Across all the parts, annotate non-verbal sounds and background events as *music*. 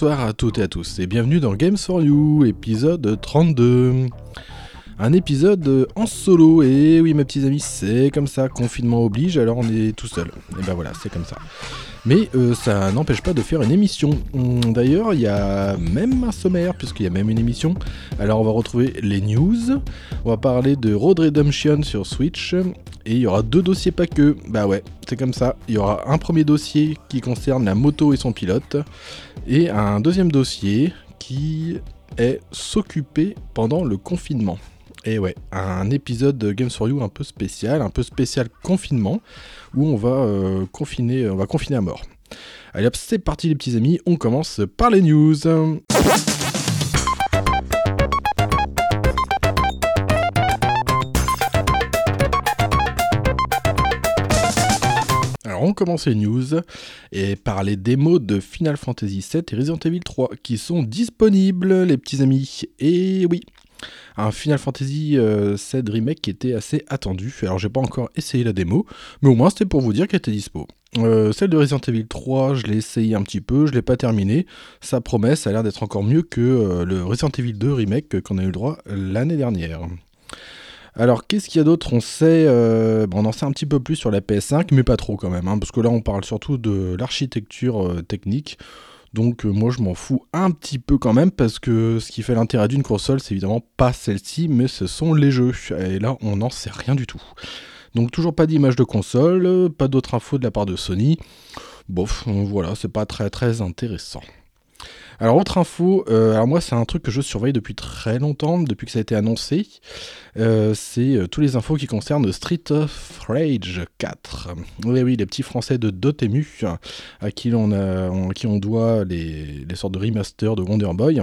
Bonsoir à toutes et à tous et bienvenue dans Games for You, épisode 32. Un épisode en solo, et oui mes petits amis, c'est comme ça, confinement oblige, alors on est tout seul. Et ben voilà, c'est comme ça. Mais euh, ça n'empêche pas de faire une émission. Hum, D'ailleurs, il y a même un sommaire, puisqu'il y a même une émission. Alors on va retrouver les news, on va parler de Road Redemption sur Switch, et il y aura deux dossiers pas que. Bah ouais, c'est comme ça. Il y aura un premier dossier qui concerne la moto et son pilote, et un deuxième dossier qui est s'occuper pendant le confinement. Et ouais, un épisode de Games for You un peu spécial, un peu spécial confinement, où on va euh, confiner, on va confiner à mort. Allez hop, c'est parti les petits amis, on commence par les news. Alors on commence les news et par les démos de Final Fantasy VII et Resident Evil 3 qui sont disponibles les petits amis. Et oui, un Final Fantasy euh, VII Remake qui était assez attendu. Alors j'ai pas encore essayé la démo, mais au moins c'était pour vous dire qu'elle était dispo. Euh, celle de Resident Evil 3, je l'ai essayé un petit peu, je l'ai pas terminé. Sa promesse a l'air d'être encore mieux que euh, le Resident Evil 2 Remake qu'on a eu le droit l'année dernière. Alors, qu'est-ce qu'il y a d'autre? On sait, euh, on en sait un petit peu plus sur la PS5, mais pas trop quand même, hein, parce que là, on parle surtout de l'architecture euh, technique. Donc, euh, moi, je m'en fous un petit peu quand même, parce que ce qui fait l'intérêt d'une console, c'est évidemment pas celle-ci, mais ce sont les jeux. Et là, on n'en sait rien du tout. Donc, toujours pas d'image de console, pas d'autres infos de la part de Sony. Bof, voilà, c'est pas très très intéressant. Alors autre info, euh, alors moi c'est un truc que je surveille depuis très longtemps, depuis que ça a été annoncé, euh, c'est euh, tous les infos qui concernent Street of Rage 4. Oui oui, les petits français de Dotemu, à qui on, a, qui on doit les, sortes de remaster de Wonder Boy,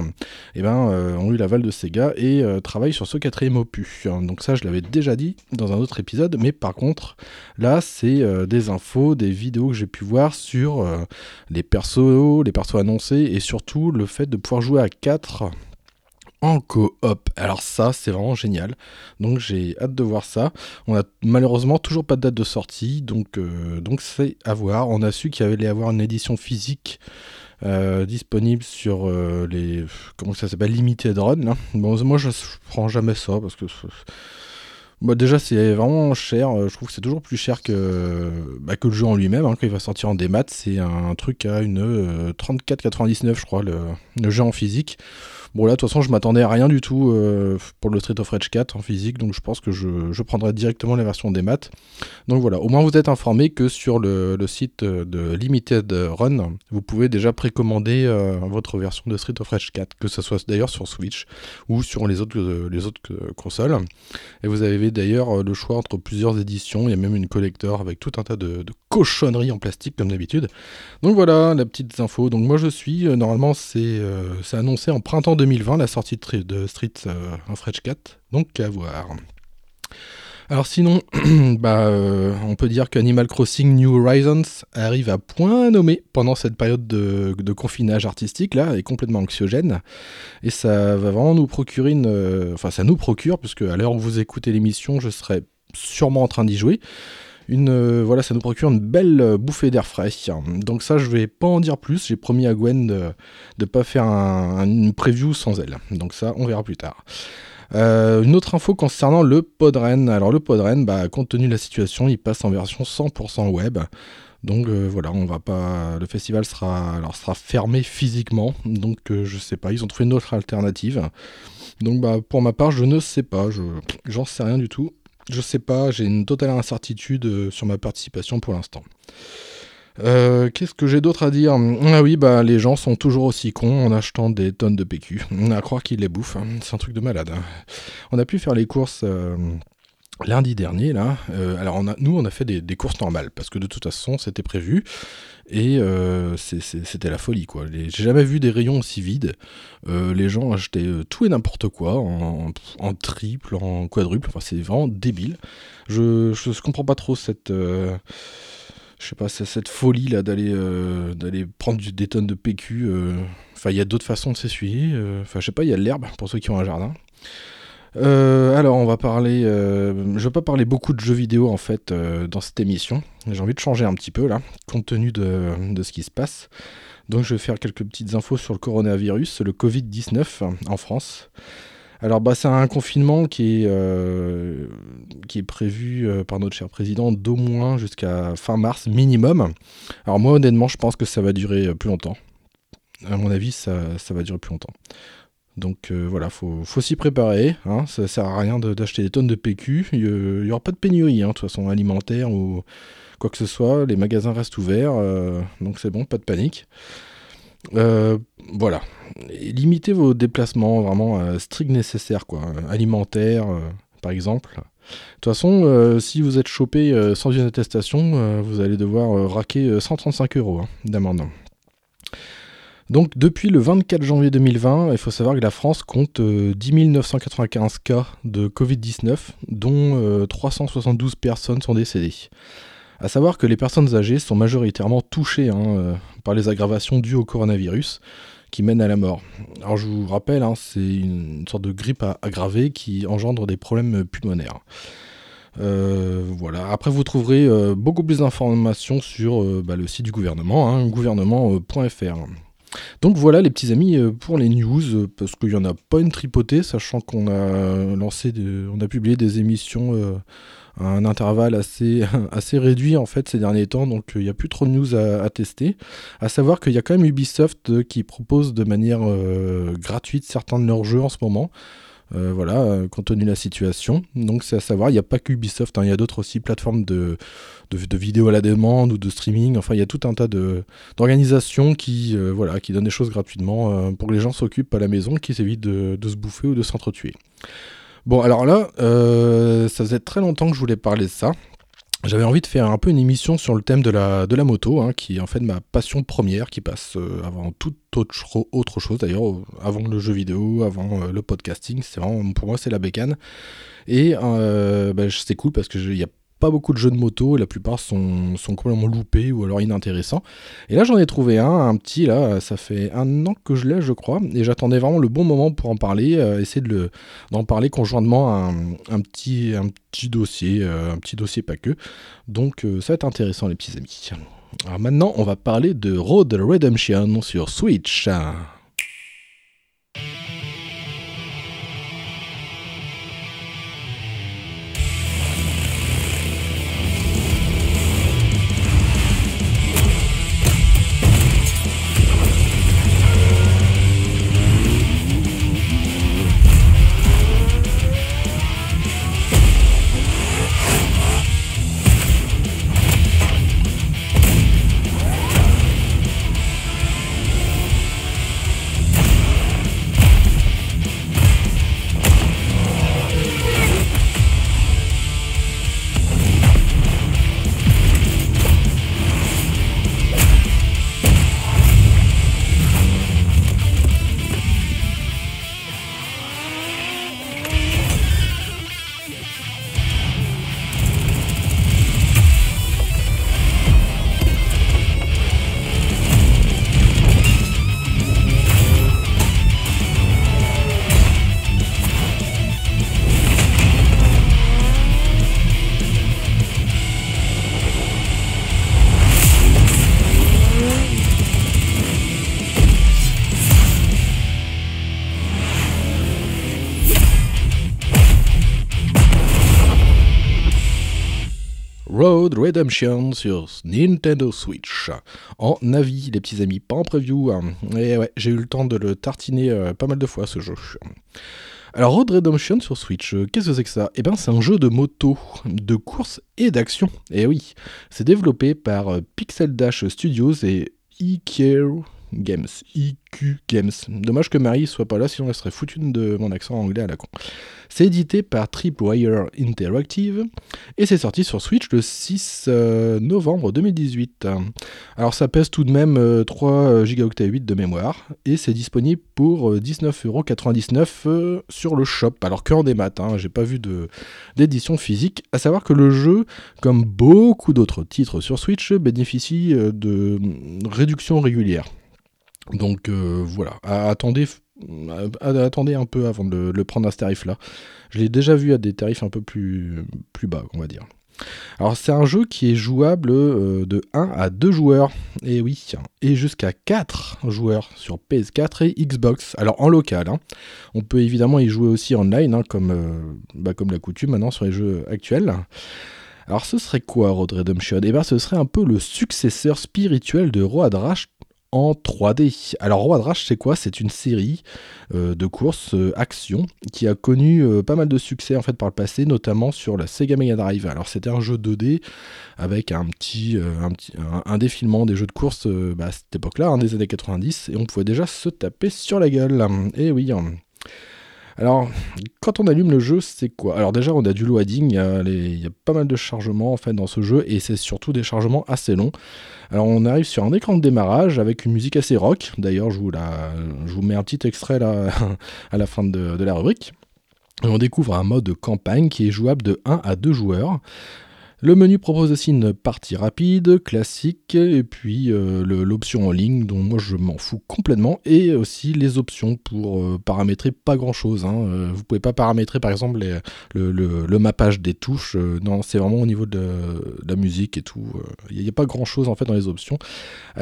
et ben ont eu l'aval de Sega et travaillent sur ce quatrième opus. Donc ça je l'avais déjà dit dans un autre épisode, mais par contre là c'est des infos, des vidéos que j'ai pu voir sur les persos, les persos annoncés et surtout le fait de pouvoir jouer à 4 en coop. Alors ça, c'est vraiment génial. Donc j'ai hâte de voir ça. On a malheureusement toujours pas de date de sortie, donc euh, donc c'est à voir. On a su qu'il y allait avoir une édition physique euh, disponible sur euh, les comment ça s'appelle limited run. là. Bon, moi je, je prends jamais ça parce que Bah déjà c'est vraiment cher, Euh, je trouve que c'est toujours plus cher que, bah, que le jeu en lui-même, hein. quand il va sortir en démat, c'est un truc à une euh, 34,99 je crois, le, le jeu en physique. Bon là de toute façon je m'attendais à rien du tout euh, pour le Street of Rage 4 en physique, donc je pense que je, prendrai directement la version démat. Donc voilà, au moins vous êtes informé que sur le, site de Limited Run, vous pouvez déjà précommander euh, votre version de Street of Rage 4, que ce soit d'ailleurs sur Switch ou sur les autres, euh, les autres euh, consoles. Et vous avez d'ailleurs euh, le choix entre plusieurs éditions. Il y a même une collector avec tout un tas de, cochonneries en plastique comme d'habitude. Donc voilà, la petite info. Donc moi je suis, euh, normalement c'est euh, c'est annoncé en printemps 2020 la sortie de, Street euh, Rage 4. Donc à voir. Alors sinon, *clears throat* bah, euh, on peut dire qu'Animal Crossing New Horizons arrive à point nommé pendant cette période de, confinage artistique là, est complètement anxiogène, et ça va vraiment nous procurer une, euh, enfin ça nous procure, puisque à l'heure où vous écoutez l'émission, je serai sûrement en train d'y jouer. Euh, voilà, ça nous procure une belle bouffée d'air frais. Donc ça, je vais pas en dire plus. J'ai promis à Gwen de ne pas faire une preview sans elle. Donc ça, on verra plus tard. Euh, une autre info concernant le Podren. Alors le Podren, bah, compte tenu de la situation, il passe en version 100% web. Donc euh, voilà, on va pas. Le festival sera, alors, fermé physiquement. Donc euh, je sais pas, ils ont trouvé une autre alternative. Donc bah, pour ma part, je ne sais pas, je j'en sais rien du tout. Je sais pas, j'ai une totale incertitude sur ma participation pour l'instant. Euh, qu'est-ce que j'ai d'autre à dire? Ah oui, bah les gens sont toujours aussi cons en achetant des tonnes de PQ. À croire qu'ils les bouffent. Hein. C'est un truc de malade. Hein. On a pu faire les courses. Euh, lundi dernier, là, euh, alors on a, nous on a fait des, courses normales parce que de toute façon c'était prévu et c'était la folie quoi. J'ai jamais vu des rayons aussi vides. les gens achetaient tout et n'importe quoi en, triple, en quadruple. Enfin c'est vraiment débile. Je, je comprends pas trop cette je sais pas, cette folie là d'aller euh, prendre des tonnes de PQ. Euh, enfin, il y a d'autres façons de s'essuyer. Euh, enfin, je sais pas, il y a l'herbe pour ceux qui ont un jardin. Alors, on va parler. je vais pas parler beaucoup de jeux vidéo en fait dans cette émission. J'ai envie de changer un petit peu là, compte tenu de, ce qui se passe. Donc, je vais faire quelques petites infos sur le coronavirus, le Covid-19 en France. Alors bah, c'est un confinement qui est, euh, prévu euh, par notre cher président d'au moins jusqu'à fin mars minimum. Alors moi honnêtement je pense que ça va durer plus longtemps. À mon avis ça, va durer plus longtemps. Donc euh, voilà, faut, s'y préparer. Hein. Ça sert à rien d'acheter des tonnes de PQ. Il n'y aura pas de pénurie, hein, de toute façon, alimentaire ou quoi que ce soit. Les magasins restent ouverts, donc c'est bon, pas de panique. Euh, voilà. limitez vos déplacements vraiment à strict nécessaire, quoi. Alimentaire, euh, par exemple. De toute façon, euh, si vous êtes chopé sans une attestation, vous allez devoir raquer 135 euros hein, d'amende. Donc depuis le 24 janvier 2020, il faut savoir que la France compte 10 995 cas de Covid-19, dont 372 personnes sont décédées. À savoir que les personnes âgées sont majoritairement touchées hein, euh, par les aggravations dues au coronavirus qui mènent à la mort. Alors je vous rappelle, hein, c'est une sorte de grippe aggravée qui engendre des problèmes pulmonaires. Euh, voilà. Après, vous trouverez euh, beaucoup plus d'informations sur bah, le site du gouvernement, hein, gouvernement.fr. Donc voilà les petits amis pour les news, parce qu'il n'y en a pas une tripotée, sachant qu'on a publié des émissions un intervalle *laughs* assez, réduit en fait ces derniers temps, donc il n'y a plus trop de news à, tester. À savoir qu'il y a quand même Ubisoft euh, qui propose de manière euh, gratuite certains de leurs jeux en ce moment. Euh, voilà, compte tenu de la situation. Donc c'est à savoir, il n'y a pas qu'Ubisoft, hein, il y a d'autres aussi plateformes de, de, vidéos à la demande ou de streaming. Enfin, il y a tout un tas d'organisations qui, voilà, qui donnent des choses gratuitement pour que les gens s'occupent à la maison, qui s'évitent de, se bouffer ou de s'entretuer. Bon, alors là, euh, ça faisait très longtemps que je voulais parler de ça. J'avais envie de faire un peu une émission sur le thème de la, moto, hein, qui est en fait ma passion première, qui passe euh, avant toute autre, autre chose d'ailleurs, avant le jeu vidéo, avant euh, le podcasting. C'est pour moi, c'est la bécane. Et bah, c'est cool parce qu'il y a beaucoup de jeux de moto, la plupart sont, complètement loupés ou alors inintéressants. Et là j'en ai trouvé un, un petit là, ça fait un an que je l'ai je crois, et j'attendais vraiment le bon moment pour en parler, euh, essayer de d'en parler conjointement un, petit, un petit dossier, euh, un petit dossier pas que. Donc euh, ça va être intéressant les petits amis. Alors maintenant on va parler de Road Redemption sur Switch. Redemption sur Nintendo Switch. En avis, les petits amis, pas en preview. Hein. J'ai eu le temps de le tartiner euh, pas mal de fois ce jeu. Alors Road Redemption sur Switch, euh, qu'est-ce que c'est que ça? Eh bien c'est un jeu de moto, de course et d'action. Et oui, c'est développé par euh, Pixel Dash Studios et EQ Games. IQ Games. Dommage que Marie soit pas là, sinon elle serait foutue de mon accent anglais à la con. C'est édité par Tripwire Interactive et c'est sorti sur Switch le 6 euh, novembre 2018. Alors ça pèse tout de même 3 euh, Go 8 de mémoire et c'est disponible pour 19,99€ euh, sur le shop. Alors que en des maths, hein, j'ai pas vu d'édition physique. À savoir que le jeu, comme beaucoup d'autres titres sur Switch, bénéficie de réductions régulières. Donc voilà, attendez un peu avant de le, prendre à ce tarif-là. Je l'ai déjà vu à des tarifs un peu plus, plus bas, on va dire. Alors c'est un jeu qui est jouable euh, de 1 à 2 joueurs, et oui, et jusqu'à 4 joueurs sur PS4 et Xbox, alors en local. Hein. On peut évidemment y jouer aussi online, hein, comme, euh, bah, comme la coutume maintenant sur les jeux actuels. Alors ce serait quoi Road Redemption? Eh bien ce serait un peu le successeur spirituel de Road Rash en 3D. Alors Roi de c'est quoi? C'est une série euh, de courses euh, action qui a connu euh, pas mal de succès en fait par le passé, notamment sur la Sega Mega Drive. Alors c'était un jeu 2D avec un, défilement des jeux de course bah, à cette époque-là, hein, des années 90, et on pouvait déjà se taper sur la gueule. Et oui. Hein. Alors, quand on allume le jeu, c'est quoi? Alors déjà, on a du loading, il y, a pas mal de chargements en fait dans ce jeu, et c'est surtout des chargements assez longs. Alors on arrive sur un écran de démarrage avec une musique assez rock, d'ailleurs je, vous je vous mets un petit extrait là *laughs* à la fin de, de la rubrique. Et on découvre un mode campagne qui est jouable de 1 à 2 joueurs. Le menu propose aussi une partie rapide, classique, et puis euh, l'option en ligne, dont moi je m'en fous complètement, et aussi les options pour euh, paramétrer pas grand chose. Hein. Euh, vous pouvez pas paramétrer par exemple le, mappage des touches, non, c'est vraiment au niveau de, la musique et tout. Il n'y a, pas grand chose en fait dans les options.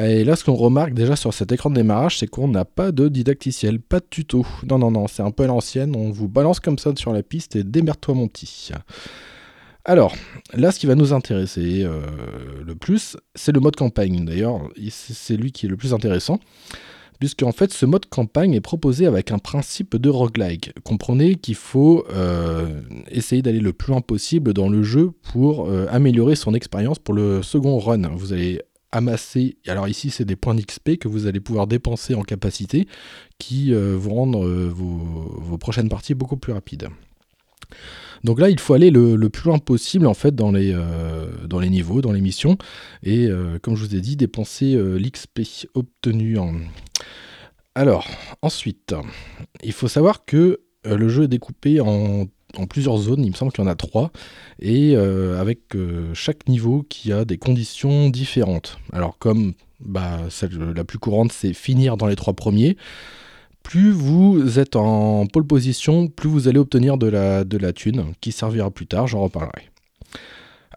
Et là, ce qu'on remarque déjà sur cet écran de démarrage, c'est qu'on n'a pas de didacticiel, pas de tuto. Non, non, non, c'est un peu l'ancienne, on vous balance comme ça sur la piste et démerde-toi mon petit. Alors, là, ce qui va nous intéresser euh, le plus, c'est le mode campagne. D'ailleurs, c'est lui qui est le plus intéressant, puisqu'en fait, ce mode campagne est proposé avec un principe de roguelike. Comprenez qu'il faut euh, essayer d'aller le plus loin possible dans le jeu pour euh, améliorer son expérience pour le second run. Vous allez amasser, alors ici c'est des points d'XP que vous allez pouvoir dépenser en capacité, qui vont rendre vos prochaines parties beaucoup plus rapides. Donc là, il faut aller le, plus loin possible en fait dans les, euh, dans les niveaux, dans les missions, et euh, comme je vous ai dit, dépenser euh, l'XP obtenu. En... Alors, ensuite, il faut savoir que le jeu est découpé en, plusieurs zones, il me semble qu'il y en a trois, et avec chaque niveau qui a des conditions différentes. Alors comme bah, celle la plus courante, c'est finir dans les trois premiers plus vous êtes en pole position, plus vous allez obtenir de la, de la thune qui servira plus tard, j'en reparlerai.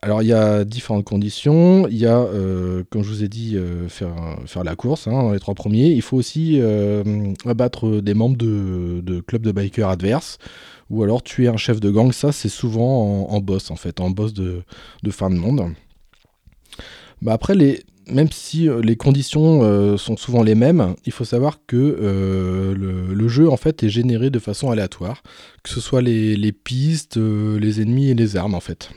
Alors il y a différentes conditions, il y a, euh, comme je vous ai dit, euh, faire, la course hein, dans les trois premiers, il faut aussi euh, abattre des membres de, de clubs de bikers adverses, ou alors tuer un chef de gang, ça c'est souvent en, boss en fait, en boss de, de fin de monde. Bah après les, même si euh, les conditions euh, sont souvent les mêmes, il faut savoir que euh, le, jeu en fait est généré de façon aléatoire, que ce soit les, pistes, les ennemis et les armes en fait.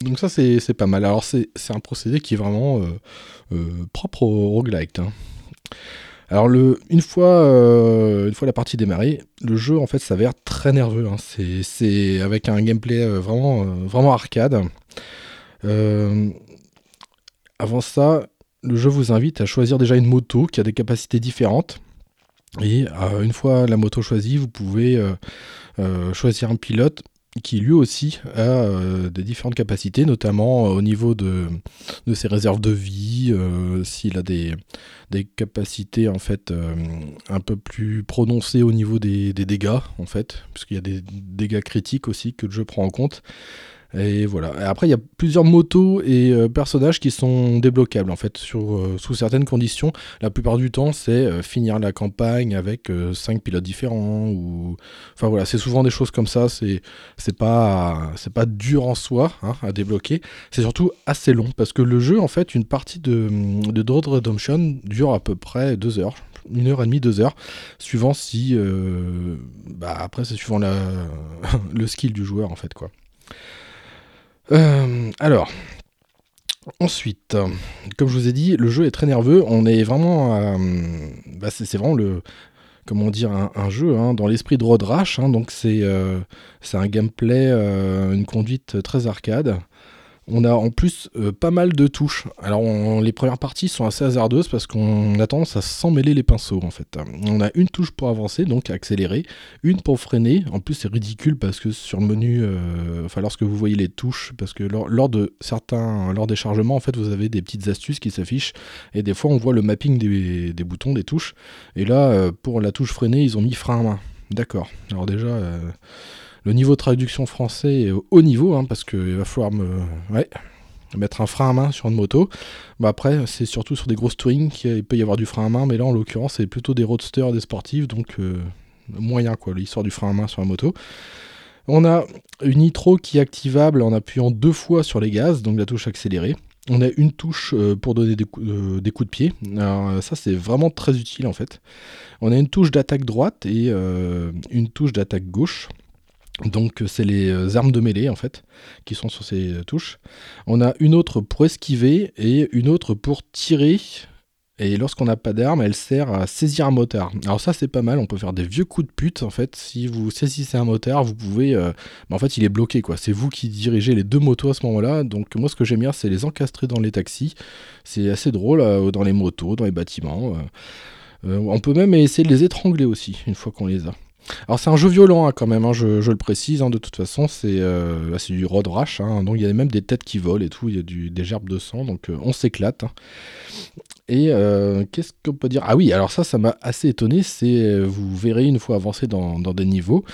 Donc ça c'est pas mal. Alors c'est un procédé qui est vraiment propre au roguelike. Hein. Alors le, une, fois, une fois la partie démarrée, le jeu en fait s'avère très nerveux. Hein. C'est avec un gameplay vraiment, vraiment arcade. avant ça, le jeu vous invite à choisir déjà une moto qui a des capacités différentes. Et euh, une fois la moto choisie, vous pouvez euh, euh, choisir un pilote qui lui aussi a des différentes capacités, notamment au niveau de, ses réserves de vie, s'il a des, capacités en fait un peu plus prononcées au niveau des, dégâts en fait, puisqu'il y a des dégâts critiques aussi que le jeu prend en compte. Et voilà. Après, il y a plusieurs motos et euh, personnages qui sont débloquables en fait sur, euh, sous certaines conditions. La plupart du temps, c'est euh, finir la campagne avec cinq pilotes différents enfin voilà, c'est souvent des choses comme ça. C'est c'est pas c'est pas dur en soi hein, à débloquer. C'est surtout assez long parce que le jeu en fait, une partie de de Dread Redemption dure à peu près deux heures une heure et demie, deux heures, suivant si. bah après, c'est suivant *laughs* le skill du joueur, en fait, quoi. Euh, alors, ensuite, comme je vous ai dit, le jeu est très nerveux. On est vraiment. Euh, bah, c'est vraiment le. Comment dire, un, jeu hein, dans l'esprit de Road Rash. Hein, donc, euh, c'est un gameplay, une conduite très arcade. On a en plus euh, pas mal de touches. Alors les premières parties sont assez hasardeuses parce qu'on a tendance à s'en mêler les pinceaux en fait. On a une touche pour avancer, donc accélérer, une pour freiner. En plus c'est ridicule parce que sur le menu, euh, enfin lorsque vous voyez les touches, parce que lors, de certains, lors des chargements en fait vous avez des petites astuces qui s'affichent et des fois on voit le mapping des, boutons, des touches. Et là euh, pour la touche freiner ils ont mis frein à main. D'accord. Alors déjà le niveau de traduction français est au haut niveau, hein, parce qu'il va falloir me, mettre un frein à main sur une moto. Bah après, c'est surtout sur des grosses touring qu'il peut y avoir du frein à main, mais là en l'occurrence, c'est plutôt des roadsters, des sportifs, donc euh, moyen quoi, l'histoire du frein à main sur la moto. On a une nitro qui est activable en appuyant deux fois sur les gaz, donc la touche accélérée. On a une touche euh, pour donner euh, des coups de pied. Alors, ça, c'est vraiment très utile en fait. On a une touche d'attaque droite et une touche d'attaque gauche. Donc c'est les euh, armes de mêlée en fait qui sont sur ces euh, touches. On a une autre pour esquiver et une autre pour tirer. Et lorsqu'on n'a pas d'arme, elle sert à saisir un motard. Alors ça c'est pas mal, on peut faire des vieux coups de pute en fait. Si vous saisissez un motard, vous pouvez... Euh, bah, en fait il est bloqué quoi. C'est vous qui dirigez les deux motos à ce moment-là. Donc moi ce que j'aime bien c'est les encastrer dans les taxis. C'est assez drôle dans les motos, dans les bâtiments. on peut même essayer de les étrangler aussi une fois qu'on les a. Alors c'est un jeu violent hein, quand même, hein, je, le précise, hein, de toute façon c'est euh, du road rash, donc il y a même des têtes qui volent et tout, il y a des gerbes de sang, donc euh, on s'éclate. Et euh, qu'est-ce qu'on peut dire? Ah oui, alors ça, ça m'a assez étonné, c'est, vous verrez une fois avancé dans, des niveaux,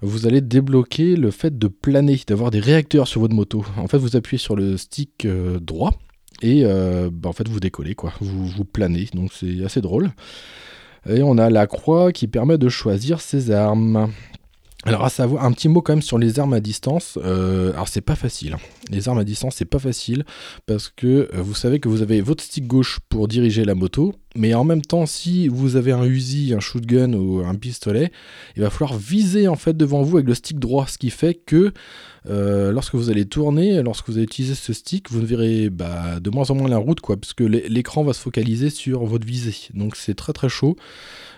vous allez débloquer le fait de planer, d'avoir des réacteurs sur votre moto. En fait, vous appuyez sur le stick droit et bah, en fait vous décollez, quoi, vous, vous planez, donc c'est assez drôle. Et on a la croix qui permet de choisir ses armes. Alors à savoir un petit mot quand même sur les armes à distance. Euh, alors c'est pas facile. Hein. Les armes à distance c'est pas facile parce que euh, vous savez que vous avez votre stick gauche pour diriger la moto, mais en même temps si vous avez un Uzi, un shotgun ou un pistolet, il va falloir viser en fait devant vous avec le stick droit, ce qui fait que euh, lorsque vous allez tourner, lorsque vous allez utiliser ce stick, vous ne verrez bah, de moins en moins la route quoi, l'écran va se focaliser sur votre visée. Donc c'est très très chaud.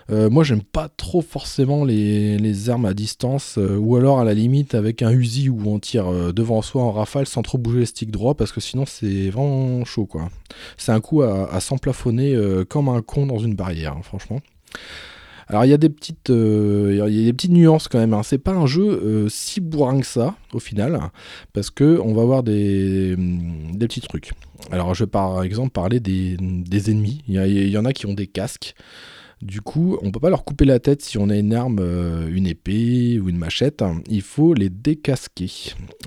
Euh, moi, j'aime pas trop forcément les, armes à distance, euh, ou alors à la limite avec un Uzi où on tire devant soi en rafale sans trop bouger le stick droit, parce que sinon c'est vraiment chaud quoi. C'est un coup à, s'emplafonner comme un con dans une barrière, hein, franchement. Alors il y a des petites, il y a des petites nuances quand même. Hein. C'est pas un jeu si bourrin que ça au final, parce que on va avoir des, des petits trucs. Alors je vais par exemple parler des, ennemis. Il y, en a qui ont des casques. Du coup, on peut pas leur couper la tête si on a une arme, euh, une épée ou une machette. Il faut les décasquer.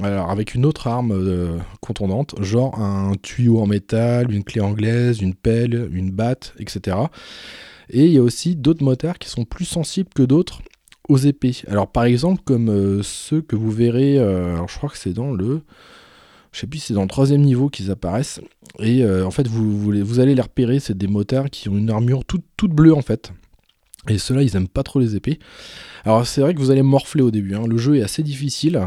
Alors avec une autre arme euh, contondante, genre un tuyau en métal, une clé anglaise, une pelle, une batte, etc. Et il y a aussi d'autres moteurs qui sont plus sensibles que d'autres aux épées. Alors par exemple comme euh, ceux que vous verrez, alors je crois que c'est dans le je sais plus c'est dans le troisième niveau qu'ils apparaissent. Et euh, en fait, vous, allez les repérer, c'est des motards qui ont une armure toute bleue en fait. Et ceux-là, ils aiment pas trop les épées. Alors c'est vrai que vous allez morfler au début. Hein. Le jeu est assez difficile.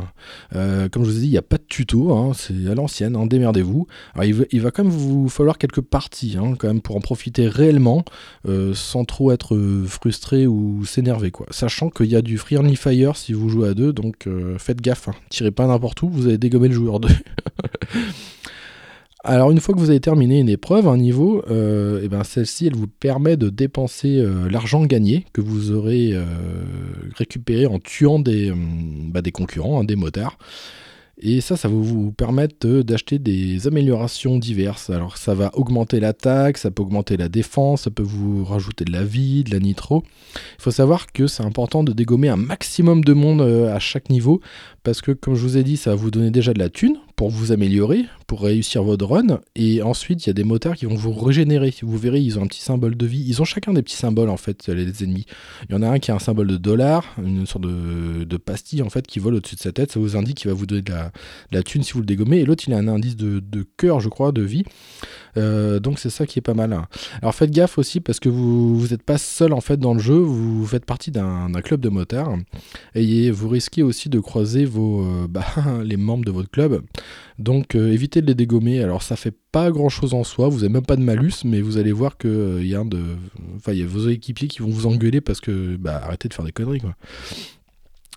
Euh, comme je vous ai dit, il n'y a pas de tuto. Hein. C'est à l'ancienne. Hein. Démerdez-vous. il va, quand même vous falloir quelques parties, quand même pour en profiter réellement, euh, sans trop être frustré ou s'énerver, quoi. Sachant qu'il y a du friendly fire si vous jouez à deux, donc faites gaffe. Tirez pas n'importe où. Vous allez dégommer le joueur 2. *laughs* Alors une fois que vous avez terminé une épreuve, un niveau, euh, eh ben celle-ci, elle vous permet de dépenser euh, l'argent gagné que vous aurez euh, récupéré en tuant des, bah, des concurrents, hein, des motards. Et ça, ça va vous permettre d'acheter des améliorations diverses. Alors ça va augmenter l'attaque, ça peut augmenter la défense, ça peut vous rajouter de la vie, de la nitro. Il faut savoir que c'est important de dégommer un maximum de monde à chaque niveau, parce que comme je vous ai dit, ça va vous donner déjà de la thune pour vous améliorer, pour réussir votre run. Et ensuite, il y a des motards qui vont vous régénérer. Vous verrez, ils ont un petit symbole de vie. Ils ont chacun des petits symboles en fait, les ennemis. Il y en a un qui a un symbole de dollar, une sorte de, pastille en fait qui vole au-dessus de sa tête. Ça vous indique qu'il va vous donner de la, thune si vous le dégommez. Et l'autre, il a un indice de, cœur, je crois, de vie. Euh, donc c'est ça qui est pas mal. Alors faites gaffe aussi parce que vous n'êtes pas seul en fait dans le jeu. Vous faites partie d'un club de motards et vous risquez aussi de croiser vos, euh, *laughs* bah, les membres de votre club. Donc euh, évitez de les dégommer. Alors ça fait pas grand chose en soi. Vous n'avez même pas de malus, mais vous allez voir que il y a un de, enfin il y a vos équipiers qui vont vous engueuler parce que bah arrêtez de faire des conneries quoi.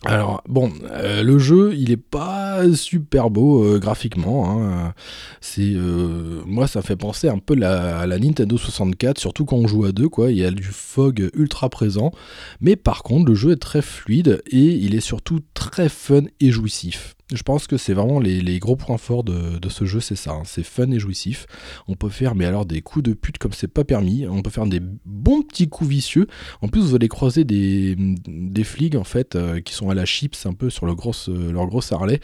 Alors bon, euh, le jeu il est pas super beau euh, graphiquement. Hein. C'est euh, moi ça fait penser un peu à la Nintendo 64, surtout quand on joue à deux quoi. Il y a du fog ultra présent, mais par contre le jeu est très fluide et il est surtout très fun et jouissif. Je pense que c'est vraiment les, gros points forts de, ce jeu, c'est ça. Hein. C'est fun et jouissif. On peut faire, mais alors des coups de pute comme c'est pas permis. On peut faire des bons petits coups vicieux. En plus, vous allez croiser des, des flics en fait euh, qui sont à la chips un peu sur le gros, euh, leur gros harley.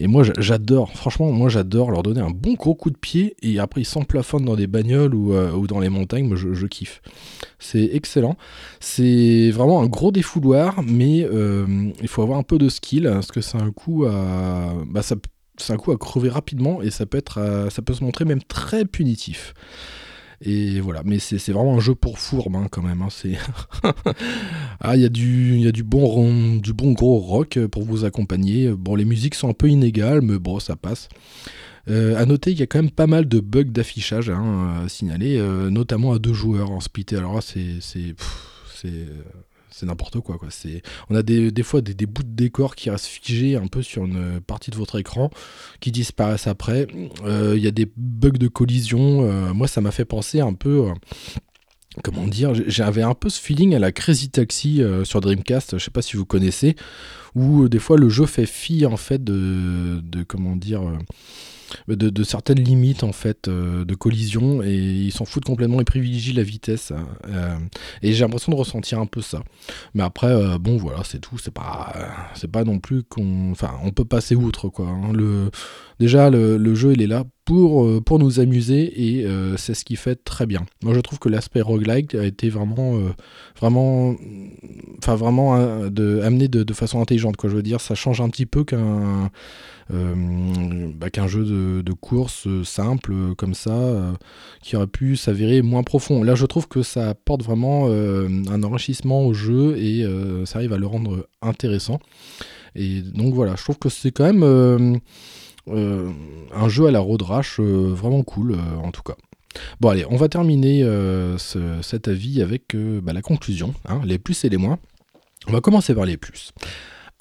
Et moi, j'adore. Franchement, moi, j'adore leur donner un bon gros coup de pied et après ils s'emplafonnent dans des bagnoles ou, euh, ou dans les montagnes. Moi, je, kiffe. C'est excellent. C'est vraiment un gros défouloir, mais il faut avoir un peu de skill parce que c'est un coup à bah, coup à crever rapidement et ça peut, être, euh, ça peut se montrer même très punitif. Et voilà, mais c'est vraiment un jeu pour fourbe hein, quand même. Hein, *laughs* ah, il y a du y a du bon du bon gros rock pour vous accompagner. Bon, les musiques sont un peu inégales, mais bon, ça passe. Euh, à noter, il y a quand même pas mal de bugs d'affichage hein, à signaler, euh, notamment à deux joueurs en splitté. Alors là, c'est c'est n'importe quoi. quoi. On a des, fois des, bouts de décor qui restent figés un peu sur une partie de votre écran, qui disparaissent après. Euh, il y a des bugs de collision. Euh, moi, ça m'a fait penser un peu. Euh, comment dire J'avais un peu ce feeling à la Crazy Taxi sur Dreamcast, je sais pas si vous connaissez, où des fois le jeu fait fi en fait de, de comment dire de, certaines limites en fait euh, de collision et ils s'en foutent complètement, ils privilégient la vitesse hein, euh, et j'ai l'impression de ressentir un peu ça. Mais après euh, bon voilà c'est tout, c'est pas c'est pas non plus qu'on enfin on peut passer outre quoi. Hein. Le déjà le, jeu il est là pour, pour nous amuser et c'est ce qui fait très bien. Moi je trouve que l'aspect roguelike a été vraiment vraiment enfin vraiment amené de, façon intelligente quoi. Je veux dire ça change un petit peu qu'un euh, bah, qu'un jeu de, course euh, simple euh, comme ça, qui aurait pu s'avérer moins profond. Là, je trouve que ça apporte vraiment un enrichissement au jeu et ça arrive à le rendre intéressant. Et donc voilà, je trouve que c'est quand même un jeu à la road rash vraiment cool en tout cas. Bon allez, on va terminer cet avis avec bah, la conclusion, hein, les plus et les moins. On va commencer par les plus.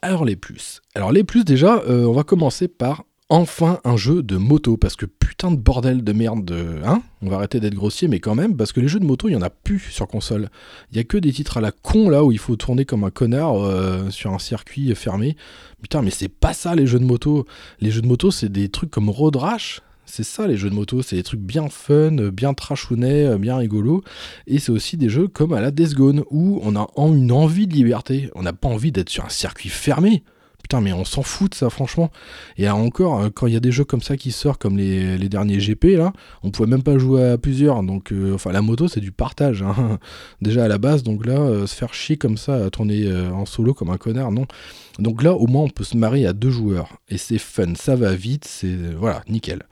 Alors les plus. Alors les plus déjà, euh, on va commencer par enfin un jeu de moto parce que putain de bordel de merde de hein on va arrêter d'être grossier mais quand même parce que les jeux de moto il y en a plus sur console il y a que des titres à la con là où il faut tourner comme un connard euh, sur un circuit fermé putain mais c'est pas ça les jeux de moto les jeux de moto c'est des trucs comme Road Rash c'est ça les jeux de moto, c'est des trucs bien fun, bien trashounets, bien rigolo. Et c'est aussi des jeux comme à la Death Gone où on a une envie de liberté. On n'a pas envie d'être sur un circuit fermé. Putain, mais on s'en fout de ça, franchement. Et encore, euh, quand il y a des jeux comme ça qui sortent, comme les, derniers GP, là, on pouvait même pas jouer à plusieurs. Donc, euh, enfin, la moto, c'est du partage, hein. *laughs* déjà à la base. Donc là, euh, se faire chier comme ça, tourner en solo comme un connard, non. Donc là, au moins, on peut se marier à deux joueurs. Et c'est fun, ça va vite, c'est. Voilà, nickel.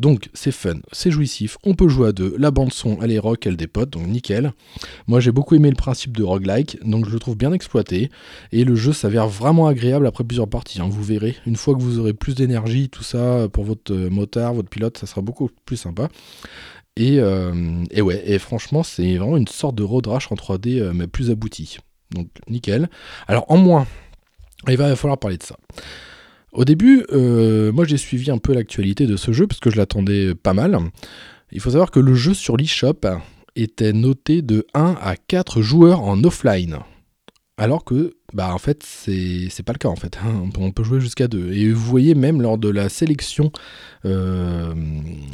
Donc c'est fun, c'est jouissif, on peut jouer à deux, la bande son elle est rock, elle dépote, donc nickel. Moi j'ai beaucoup aimé le principe de roguelike, donc je le trouve bien exploité, et le jeu s'avère vraiment agréable après plusieurs parties, hein. vous verrez, une fois que vous aurez plus d'énergie, tout ça, pour votre euh, motard, votre pilote, ça sera beaucoup plus sympa. Et, euh, et ouais, et franchement c'est vraiment une sorte de road rash en 3D, euh, mais plus abouti. Donc nickel. Alors en moins, il va falloir parler de ça. Au début, euh, moi j'ai suivi un peu l'actualité de ce jeu parce que je l'attendais pas mal. Il faut savoir que le jeu sur l'eShop était noté de 1 à 4 joueurs en offline. alors que bah en fait c'est pas le cas en fait hein. on peut jouer jusqu'à deux et vous voyez même lors de la sélection euh,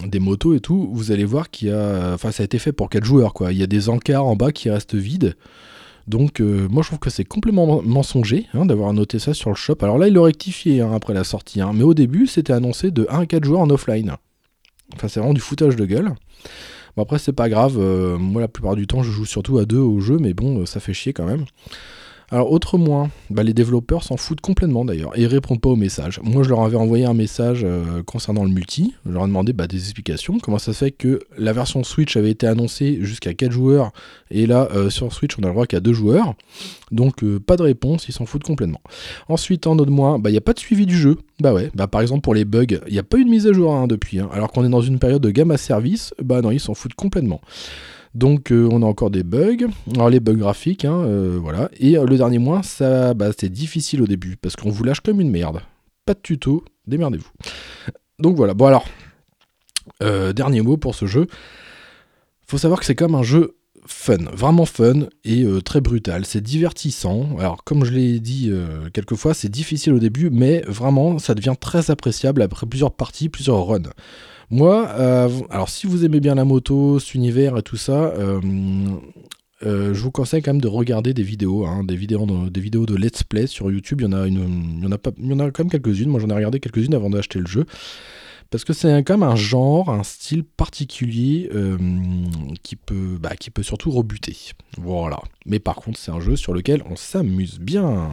des motos et tout vous allez voir qu'il a enfin ça a été fait pour quatre joueurs quoi il y a des encarts en bas qui restent vides donc euh, moi je trouve que c'est complètement mensonger hein, d'avoir noté ça sur le shop. Alors là il l'a rectifié hein, après la sortie mais au début c'était annoncé de 1 à 4 joueurs en offline. Enfin c'est vraiment du foutage de gueule. Bon après c'est pas grave euh, moi la plupart du temps je joue surtout à deux au jeu mais bon ça fait chier quand même alors, autre moins, bah, les développeurs s'en foutent complètement d'ailleurs et ils répondent pas aux messages. Moi, je leur avais envoyé un message euh, concernant le multi. Je leur ai demandé bah, des explications. Comment ça se fait que la version Switch avait été annoncée jusqu'à 4 joueurs et là, euh, sur Switch, on a le droit qu'à 2 joueurs? Donc, euh, pas de réponse, ils s'en foutent complètement. Ensuite, en autre moins, bah, il n'y a pas de suivi du jeu. Bah ouais, bah par exemple pour les bugs, il n'y a pas eu de mise à jour hein, depuis. Hein. alors qu'on est dans une période de gamme à service, bah non, ils s'en foutent complètement. Donc euh, on a encore des bugs. Alors les bugs graphiques, hein, euh, voilà. Et euh, le dernier mois, ça, bah, c'est difficile au début parce qu'on vous lâche comme une merde. Pas de tuto, démerdez-vous. Donc voilà. Bon alors, dernier mot pour ce jeu. Faut savoir que c'est comme un jeu fun, vraiment fun et très brutal. C'est divertissant. Alors, comme je l'ai dit quelques fois, c'est difficile au début, mais vraiment, ça devient très appréciable après plusieurs parties, plusieurs runs. Moi, euh, alors si vous aimez bien la moto, cet univers et tout ça, euh, euh, je vous conseille quand même de regarder des vidéos, hein, des, vidéos de, let's play sur YouTube. Il y en a quand même quelques-unes. Moi, j'en ai regardé quelques-unes avant d'acheter le jeu. Parce que c'est quand même un genre, un style particulier qui, peut, bah, qui peut surtout rebuter. Voilà. Mais par contre, c'est un jeu sur lequel on s'amuse bien.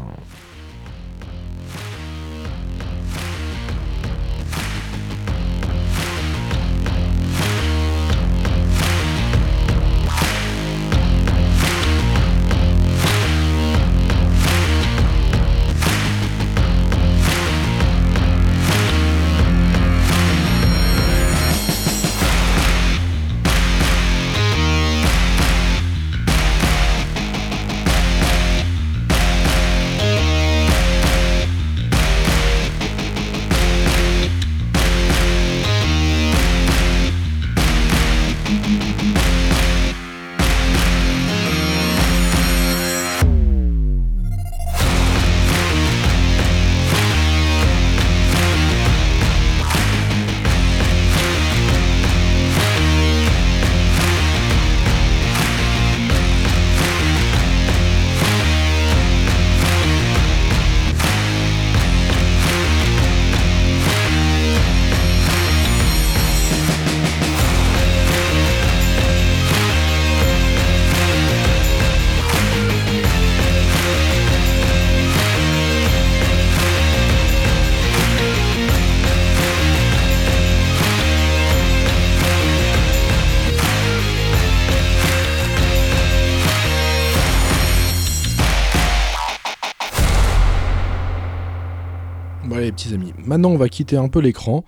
Maintenant, on va quitter un peu l'écran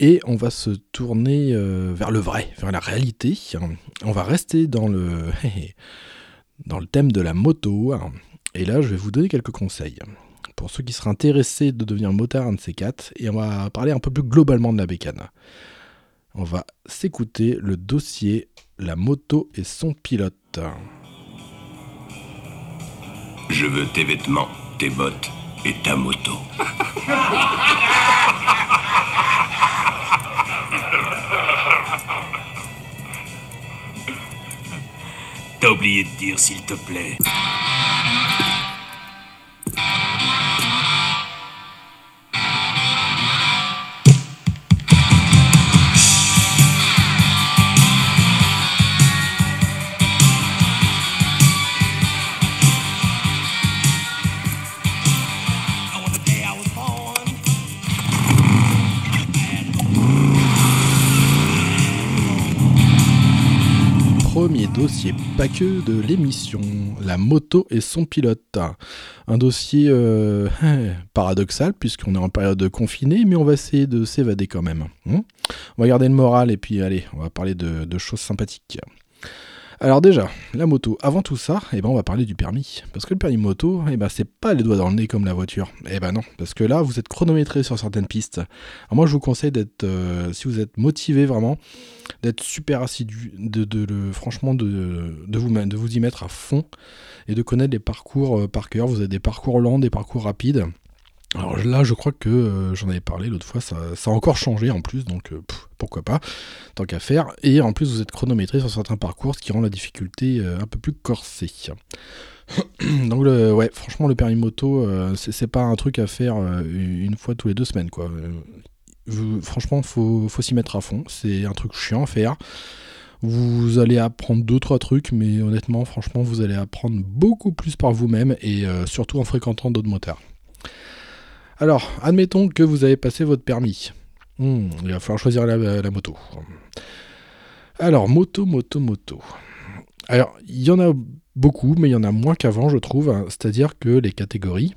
et on va se tourner euh, vers le vrai, vers la réalité. On va rester dans le, *laughs* dans le thème de la moto. Et là, je vais vous donner quelques conseils pour ceux qui seraient intéressés de devenir motard un de ces quatre. Et on va parler un peu plus globalement de la bécane. On va s'écouter le dossier La moto et son pilote. Je veux tes vêtements, tes bottes et ta moto. T'as oublié de dire s'il te plaît. Dossier pas que de l'émission, la moto et son pilote. Un dossier euh, *laughs* paradoxal puisqu'on est en période confinée, mais on va essayer de s'évader quand même. Hein. on va garder le moral et puis allez, on va parler de, choses sympathiques. Alors déjà, la moto, avant tout ça, eh ben on va parler du permis. Parce que le permis moto, eh ben c'est pas les doigts dans le nez comme la voiture. Eh ben non, parce que là, vous êtes chronométré sur certaines pistes. Alors moi, je vous conseille d'être, euh, si vous êtes motivé vraiment, d'être super assidu, de, de, le, franchement, de, de, vous, de vous y mettre à fond et de connaître les parcours euh, par cœur. Vous avez des parcours lents, des parcours rapides. Alors là, je crois que euh, j'en avais parlé l'autre fois, ça, a encore changé en plus, donc pourquoi pas, tant qu'à faire. Et en plus, vous êtes chronométré sur certains parcours, ce qui rend la difficulté euh, un peu plus corsée. *clears throat* donc ouais, franchement, le permis moto, euh, c'est pas un truc à faire euh, une fois tous les deux semaines, quoi. Franchement, faut, faut s'y mettre à fond. C'est un truc chiant à faire. Vous allez apprendre deux trois trucs, mais honnêtement, franchement, vous allez apprendre beaucoup plus par vous-même et surtout en fréquentant d'autres motards. Alors, admettons que vous avez passé votre permis. Hmm, il va falloir choisir la, moto. Alors, moto, moto, moto. Alors, il y en a beaucoup, mais il y en a moins qu'avant, je trouve. hein. C'est-à-dire que les catégories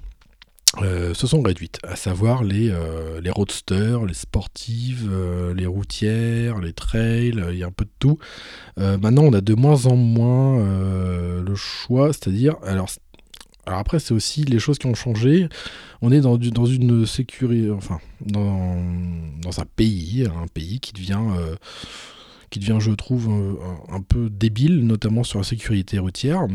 euh, se sont réduites, à savoir les, euh, roadsters, les sportives, euh, les routières, les trails, il y a un peu de tout. Maintenant, on a de moins en moins le choix, c'est-à-dire, alors, alors après, c'est aussi les choses qui ont changé. On est dans, une sécurité, enfin, dans, un pays, un pays qui devient, euh, qui devient, je trouve, un, peu débile, notamment sur la sécurité routière.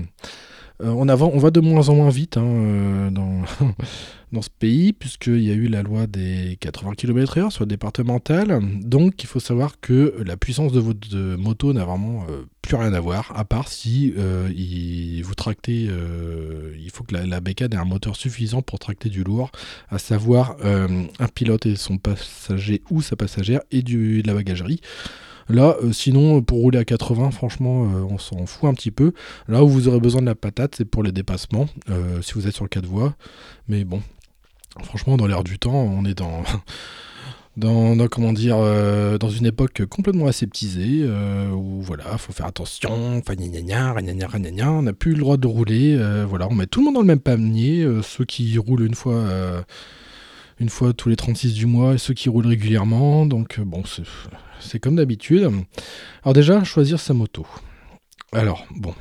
Euh, on, on va de moins en moins vite hein, euh, *laughs* dans ce pays, puisqu'il y a eu la loi des 80 km/h sur le départemental. Donc, il faut savoir que la puissance de votre moto n'a vraiment euh, plus rien à voir, à part si euh, il- vous tractez. euh, il faut que la, la ait un moteur suffisant pour tracter du lourd, à savoir un pilote et son passager ou sa passagère et du, de la bagagerie. Là, sinon, pour rouler à 80, franchement, on s'en fout un petit peu. Là où vous aurez besoin de la patate, c'est pour les dépassements, si vous êtes sur 4 voies. Mais bon, franchement, dans l'air du temps, on est *laughs* dans, dans, comment dire, euh, dans une époque complètement aseptisée, euh, où voilà, faut faire attention, on n'a plus le droit de rouler, euh, voilà, on met tout le monde dans le même panier, ceux qui roulent une fois... une fois tous les 36 du mois et ceux qui roulent régulièrement. Donc bon, c'est- comme d'habitude. Alors déjà, choisir sa moto. Alors bon,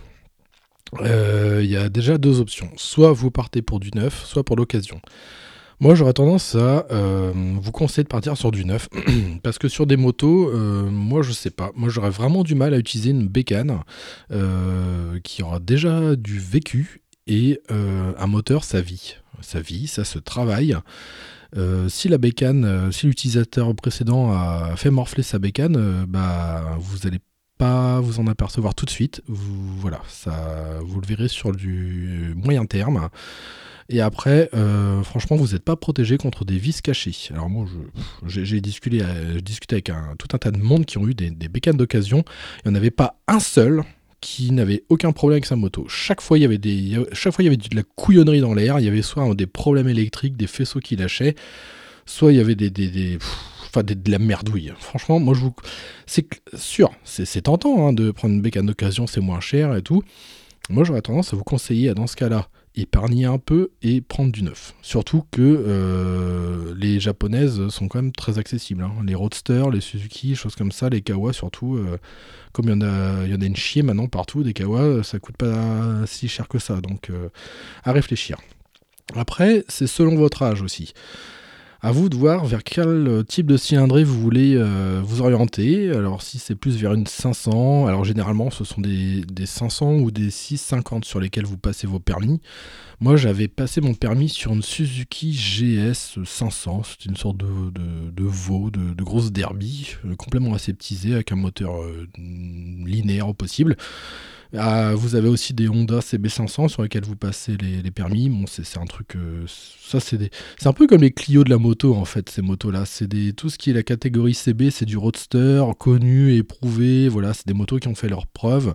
il y a déjà deux options. Soit vous partez pour du neuf, soit pour l'occasion. Moi, j'aurais tendance à euh, vous conseiller de partir sur du neuf, *clears throat* parce que sur des motos, euh, moi, je sais pas. Moi, j'aurais vraiment du mal à utiliser une bécane euh, qui aura déjà du vécu et un moteur, ça vit. Ça vit, ça se travaille. Si la bécane, si l'utilisateur précédent a fait morfler sa bécane, bah, vous allez pas vous en apercevoir tout de suite. Voilà, ça, vous le verrez sur du moyen terme. Et après, euh, franchement, vous n'êtes pas protégé contre des vis cachées. Alors moi, euh, j'ai discuté avec un, tout un tas de monde qui ont eu des, bécanes d'occasion. Il n'y en avait pas un seul qui n'avait aucun problème avec sa moto. Chaque fois, il y avait, de la couillonnerie dans l'air. Il y avait soit des problèmes électriques, des faisceaux qui lâchaient, soit il y avait des, des, de la merdouille. Franchement, moi, je vous, c'est sûr, c'est c'est tentant hein, de prendre une bécane d'occasion, c'est moins cher et tout. Moi, j'aurais tendance à vous conseiller, dans ce cas-là, épargner un peu et prendre du neuf. Surtout que euh, les japonaises sont quand même très accessibles. hein. Les Roadster, les Suzuki, choses comme ça, les Kawa surtout. euh, comme il y, en a, y en a une chier maintenant partout, des Kawa, ça coûte pas si cher que ça. Donc, euh, à réfléchir. Après, c'est selon votre âge aussi. À vous de voir vers quel euh, type de cylindrée vous voulez euh, vous orienter. Alors si c'est plus vers une 500, alors généralement ce sont des, des 500 ou des 650 sur lesquels vous passez vos permis. Moi j'avais passé mon permis sur une Suzuki GS 500, c'est une sorte de, veau, de, grosse derby, euh, complètement aseptisée avec un moteur linéaire au possible. Ah, vous avez aussi des Honda CB500 sur lesquels vous passez les, permis. Bon, c'est un truc. euh, ça, c'est un peu comme les Clio de la moto en fait, ces motos-là. C'est tout ce qui est la catégorie CB, c'est du roadster connu, éprouvé. Voilà, c'est des motos qui ont fait leurs preuves.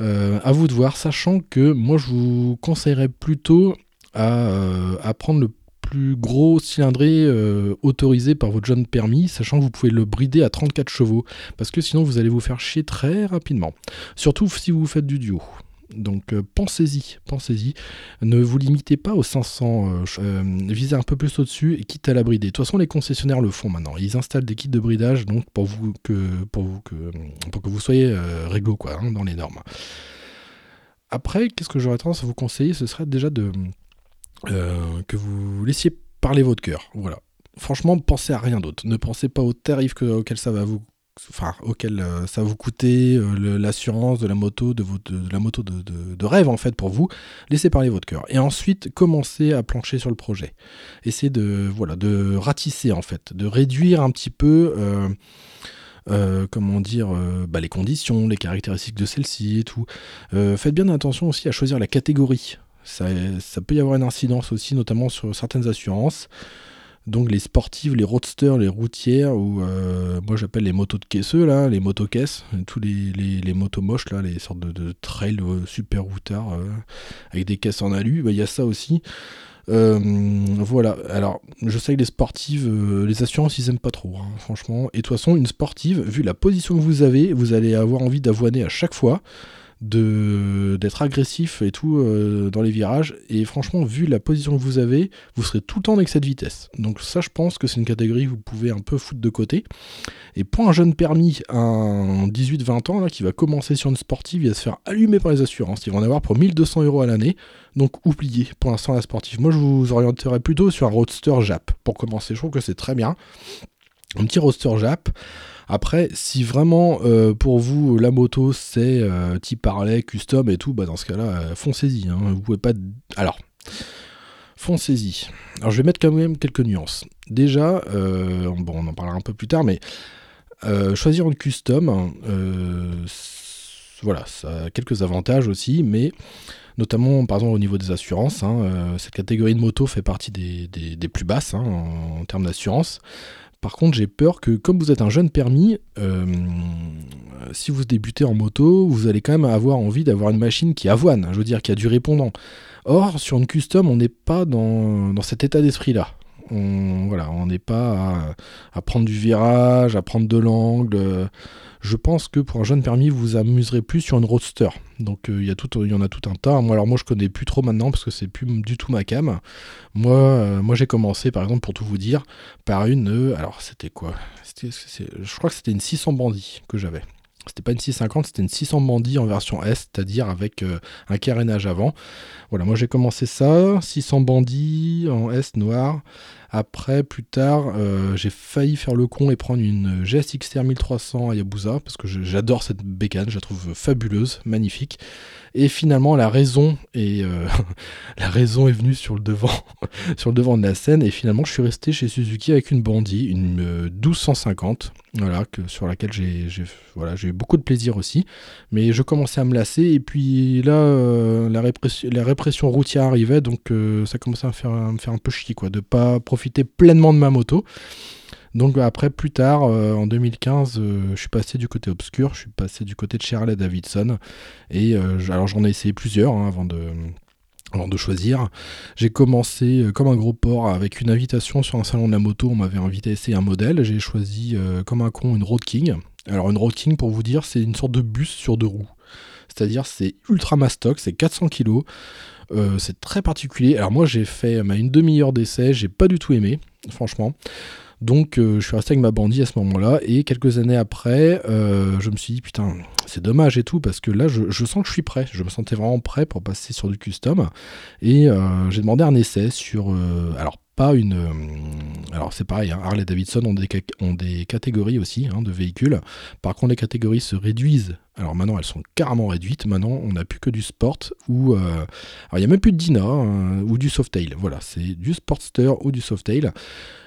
Euh, à vous de voir, sachant que moi je vous conseillerais plutôt à, euh, à prendre le plus gros cylindré euh, autorisé par votre jeune permis, sachant que vous pouvez le brider à 34 chevaux, parce que sinon vous allez vous faire chier très rapidement. Surtout si vous faites du duo. Donc euh, pensez-y, pensez-y. Ne vous limitez pas aux 500, euh, visez un peu plus au-dessus et quitte à la brider. De toute façon, les concessionnaires le font maintenant. Ils installent des kits de bridage donc pour vous que pour vous que vous soyez réglo quoi hein, dans les normes. Après, qu'est-ce que j'aurais tendance à vous conseiller? Ce serait déjà de que vous laissiez parler votre cœur. Voilà. Franchement, pensez à rien d'autre. Ne pensez pas aux tarifs auxquels ça va vous enfin, auquel euh, ça vous coûter euh, l'assurance de la moto, de, la moto de, rêve en fait pour vous, laissez parler votre cœur. Et ensuite, commencez à plancher sur le projet. Essayez de, voilà, de ratisser en fait, de réduire un petit peu. Euh, comment dire, bah, les conditions, les caractéristiques de celle-ci et tout. faites bien attention aussi à choisir la catégorie. Ça, peut y avoir une incidence aussi, notamment sur certaines assurances donc les sportives, les roadsters, les routières, ou euh, moi j'appelle les motos de caisseux, là, les motocaisses, tous les, motos moches, là, les sortes de, trails euh, super routards euh, avec des caisses en alu, bah, il y a ça aussi. voilà, alors je sais que les sportives, les assurances ils aiment pas trop, hein, franchement. Et de toute façon, une sportive, vu la position que vous avez, vous allez avoir envie d'avoiner à chaque fois de d'être agressif et tout euh, dans les virages. Et franchement, vu la position que vous avez, vous serez tout le temps avec cette vitesse. Donc ça, je pense que c'est une catégorie que vous pouvez un peu foutre de côté. Et pour un jeune permis, un 18-20 ans, qui va commencer sur une sportive, il va se faire allumer par les assurances. Il va en avoir pour 1200 euros à l'année. Donc oubliez pour l'instant la sportive. Moi, je vous orienterai plutôt sur un roadster Jap pour commencer. Je trouve que c'est très bien. Un petit roadster Jap après, si vraiment euh, pour vous la moto c'est euh, type Harley, custom et tout, bah dans ce cas-là, euh, foncez-y. Hein. vous pouvez pas. Alors, foncez-y. Alors je vais mettre quand même quelques nuances. Déjà, bon, on en parlera un peu plus tard, mais choisir une custom, voilà, ça a quelques avantages aussi, mais notamment par exemple au niveau des assurances. Hein, cette catégorie de moto fait partie des, plus basses hein, en, termes d'assurance. Par contre, j'ai peur que, comme vous êtes un jeune permis, euh, si vous débutez en moto, vous allez quand même avoir envie d'avoir une machine qui avoine, je veux dire, qui a du répondant. Or, sur une custom, on n'est pas dans, cet état d'esprit-là. On voilà, on n'est pas à, prendre du virage, à prendre de l'angle je pense que pour un jeune permis, vous vous amuserez plus sur une roadster. Donc euh, il y, a tout, y en a tout un tas. Moi, alors moi, je connais plus trop maintenant parce que c'est plus du tout ma cam. Moi, euh, moi j'ai commencé, par exemple, pour tout vous dire, par une. Euh, alors, c'était quoi? Je crois que c'était une 600 bandits que j'avais. C'était pas une 650, c'était une 600 bandits en version S, c'est-à-dire avec un carénage avant. Voilà, moi j'ai commencé ça, 600 bandits en S noir. Après, plus tard, euh, j'ai failli faire le con et prendre une GSXR 1300 Hayabusa parce que j'adore cette bécane, je la trouve fabuleuse, magnifique. Et finalement, la raison est, euh, *laughs* la raison est venue sur le devant, *laughs* sur le devant de la scène. Et finalement, je suis resté chez Suzuki avec une Bandit, une 1250, euh, voilà, que, sur laquelle j'ai, voilà, eu beaucoup de plaisir aussi. Mais je commençais à me lasser. Et puis là, la, répression, la répression routière arrivait, donc ça commençait à me faire, à me faire un peu chier, quoi, de pas profiter pleinement de ma moto. Donc après, plus tard, euh, en 2015, euh, je suis passé du côté obscur, je suis passé du côté de Shirley Davidson. Et euh, alors j'en ai essayé plusieurs hein, avant de, avant de choisir. J'ai commencé comme un gros porc avec une invitation sur un salon de la moto. On m'avait invité à essayer un modèle. J'ai choisi comme un con une Road King. Alors une Road King, pour vous dire, c'est une sorte de bus sur deux roues. C'est-à-dire c'est ultra mastoc, c'est 400 kg. Euh, c'est très particulier. Alors moi j'ai fait ma une demi-heure d'essai, j'ai pas du tout aimé, franchement. Donc euh, je suis resté avec ma bandit à ce moment-là et quelques années après, euh, je me suis dit putain c'est dommage et tout parce que là je, sens que je suis prêt. Je me sentais vraiment prêt pour passer sur du custom et j'ai demandé un essai sur alors pas une alors c'est pareil, hein, Harley Davidson ont des, ont des catégories aussi hein, de véhicules. Par contre les catégories se réduisent alors maintenant, elles sont carrément réduites. Maintenant, on n'a plus que du sport ou. Euh, alors, il n'y a même plus de Dina hein, ou du Softail. Voilà, c'est du Sportster ou du Softail.